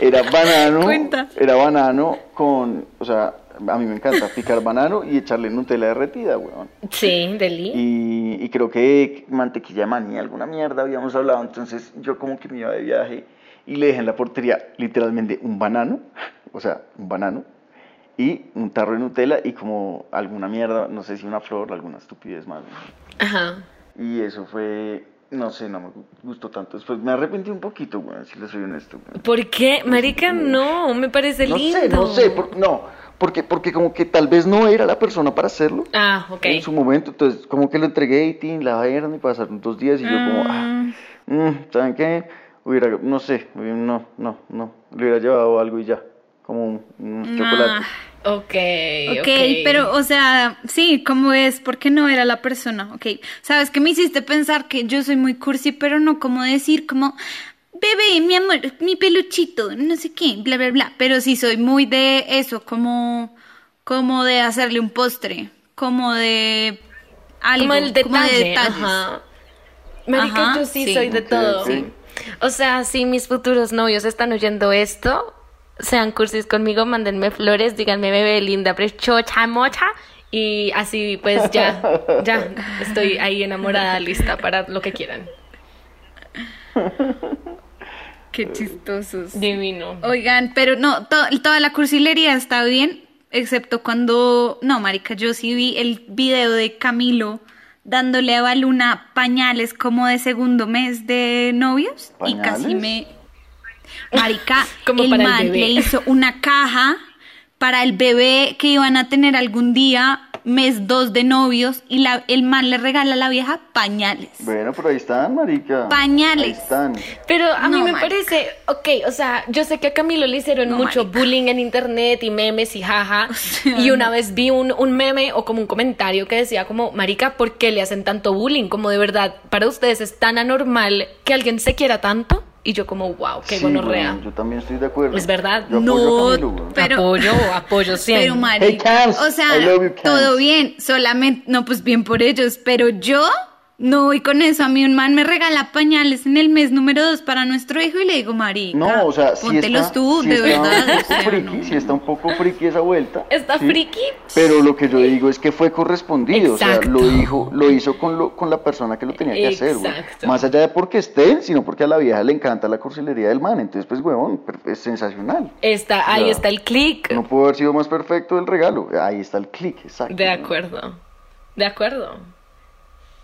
era banano. Cuenta. Era banano con, o sea, a mí me encanta picar banano y echarle Nutella derretida, weón. Sí, Deli. Y, y creo que mantequilla de maní, alguna mierda habíamos hablado. Entonces yo como que me iba de viaje y le dejé en la portería literalmente un banano, o sea, un banano. Y un tarro de Nutella y como alguna mierda, no sé si una flor, alguna estupidez más. ¿no? Ajá. Y eso fue, no sé, no me gustó tanto. Después me arrepentí un poquito, weón, si le soy honesto. weón. ¿Por qué? Marica, no, me parece No lindo. sé, no sé, por- no, porque, porque como que tal vez no era la persona para hacerlo Ah, ok. en su momento. Entonces, como que lo entregué y tin, la vaina y pasaron dos días y yo como, ah, mm, ¿saben qué? Hubiera, no sé, no, no, no, le hubiera llevado algo y ya, como un, un chocolate. Ok, Ok, pero, o sea, sí, ¿cómo es? ¿Por qué no era la persona? Ok, ¿sabes qué me hiciste pensar que yo soy muy cursi, pero no como decir como, bebé, mi amor, mi peluchito, no sé qué, bla, bla, bla. Pero sí soy muy de eso, como, como de hacerle un postre, como de algo, como el como de detalle. detalles. Ajá. Marica, Ajá, yo sí, sí. soy de todo. ok. O sea, si mis futuros novios están oyendo esto, sean cursis conmigo, mándenme flores, díganme bebé linda, prechocha, mocha. Y así, pues ya, ya estoy ahí enamorada, lista para lo que quieran. Qué chistosos. Divino. Oigan, pero no, to- toda la cursilería está bien, excepto cuando, no, marica, yo sí vi el video de Camilo dándole a Baluna pañales como de segundo mes de novios y casi me... Marica, Como el para el man bebé. le hizo una caja para el bebé que iban a tener algún día, mes dos de novios, y la, el man le regala a la vieja pañales. Bueno, pero ahí están, marica. Pañales. Ahí están. Pero a mí No, me marica. parece, ok, o sea, yo sé que a Camilo le hicieron No, mucho marica. bullying en internet y memes y jaja. sea, y una no. vez vi un, un meme o como un comentario que decía como, marica, ¿por qué le hacen tanto bullying? Como de verdad, para ustedes es tan anormal que alguien se quiera tanto. Y yo como, wow, qué Sí, gonorrea. weón, yo también estoy de acuerdo. Es verdad. Yo apoyo No, a Camilo, pero- apoyo, apoyo siempre. Pero marica, Cams, o sea, todo bien, solamente, no, pues bien por ellos, pero yo no voy con eso. A mí un man me regala pañales en el mes número dos para nuestro hijo y le digo, marica, No, o sea, sí póntelos está, tú, sí de está verdad. un o poco sea, friki, no. sí está un poco friki esa vuelta. Está sí, friki. Pero lo que yo digo es que fue correspondido, o sea, lo dijo, lo hizo con lo, con la persona que lo tenía que hacer, güey. Exacto. Más allá de porque esté, sino porque a la vieja le encanta la cursilería del man, entonces pues huevón, es sensacional. Está, ahí está el click. No pudo haber sido más perfecto el regalo, ahí está el clic, exacto. De acuerdo. De acuerdo.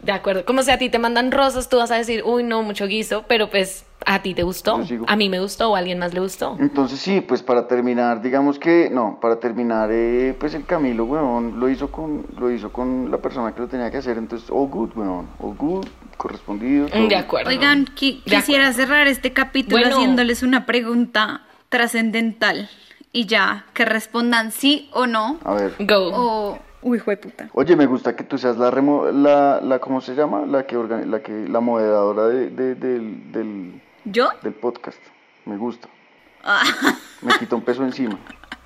De acuerdo. Como si a ti te mandan rosas, tú vas a decir, uy, no, mucho guiso, pero pues a ti te gustó. A mí me gustó o a alguien más le gustó. Entonces sí, pues para terminar, digamos que, no, para terminar, eh, pues el Camilo, weón, lo hizo con, lo hizo con la persona que lo tenía que hacer, entonces all good, weón, all good, correspondido. todo De acuerdo. Oigan, qui- De quisiera cerrar este capítulo Bueno. haciéndoles una pregunta trascendental y ya, que respondan sí o no. A ver. Go. O, uy, puta. Oye, me gusta que tú seas la, remo- la, la ¿cómo se llama? La que, organi- la que, la moderadora de, de- del, del, ¿Yo? del podcast. Me gusta. Ah, Me quita un peso encima.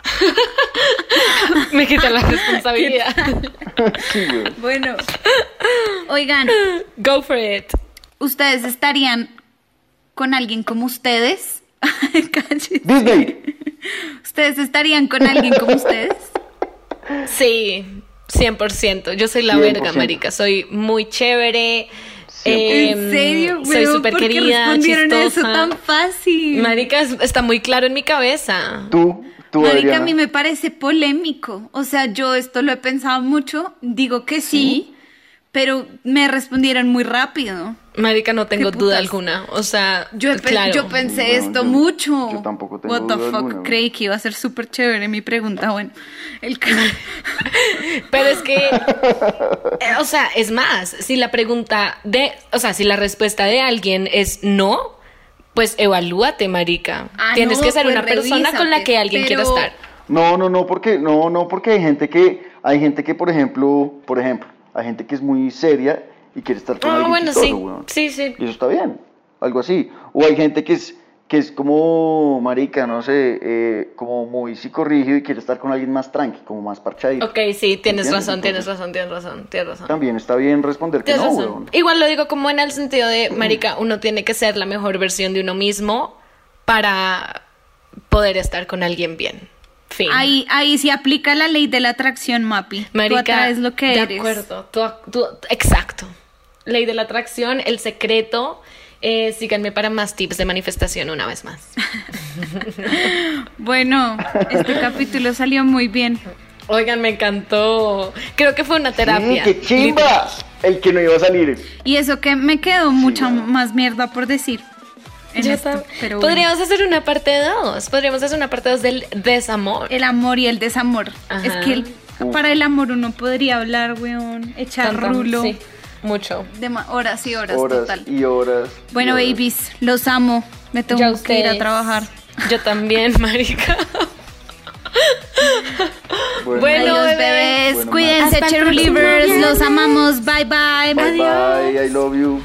Me quita la responsabilidad. sí, weón. bueno. Oigan, Go for it. ¿ustedes estarían con alguien como ustedes? Disney. ¿Ustedes estarían con alguien como ustedes? Sí, 100%. Yo soy la 100%. verga, marica. Soy muy chévere. ¿En em, serio? Soy súper ¿Por qué querida, respondieron eso chistosa. tan fácil? Marica, es- está muy claro en mi cabeza. Tú, tú, Marica, a mí me parece polémico. O sea, yo esto lo he pensado mucho. Digo que sí, pero me respondieron muy rápido. Marica, no tengo ¿Qué duda alguna. O sea, Yo, he pe- claro. yo pensé Bueno, esto yo- mucho. yo tampoco tengo What the duda fuck, alguna, creí que iba a ser súper chévere mi pregunta. Bueno, el Pero es que, eh, o sea, es más, si la pregunta de, o sea, si la respuesta de alguien es no, pues evalúate, marica. Ah, Tienes no, que ser pues una persona con la que alguien quiera estar. No, no, no, porque no, no, porque hay gente que, hay gente que, por ejemplo, por ejemplo, hay gente que es muy seria y quiere estar con Ah, alguien bueno, chistoso, sí. weón. Sí, sí. Y eso está bien, algo así. O hay gente que es, que es como marica, no sé, eh, como muy psicorrígido y quiere estar con alguien más tranqui, como más parchadito. Ok, sí, tienes razón, tienes razón, tienes razón, tienes razón. También está bien responder que Tienes no, razón. weón. Igual lo digo como en el sentido de, marica, uno tiene que ser la mejor versión de uno mismo para poder estar con alguien bien. Fin. ahí, ahí sí aplica la ley de la atracción, Mapi. Tú Marica, atraes lo que de eres. acuerdo. Tú- tú- exacto. Ley de la atracción, el secreto. Eh, síganme para más tips de manifestación una vez más. Bueno, este capítulo salió muy bien. Oigan, me encantó. Creo que fue una terapia. Sí, ¡Qué chimba! El que no iba a salir. Y eso que me quedó mucha más mierda por decir. en Yo esto, bueno. Podríamos hacer una parte 2. Podríamos hacer una parte 2 del desamor. El amor y el desamor. Ajá. Es que el- para el amor uno podría hablar, weón, echar rulo. Sí, mucho. Horas y horas, Horas total. y horas. y Bueno, horas. babies, los amo. Me tengo Ya que ir a trabajar. Yo también, marica. Bueno, Bueno, Adiós, bebés. Bueno, Cuídense, próximo Los amamos. Bye, bye. bye bye, I love you.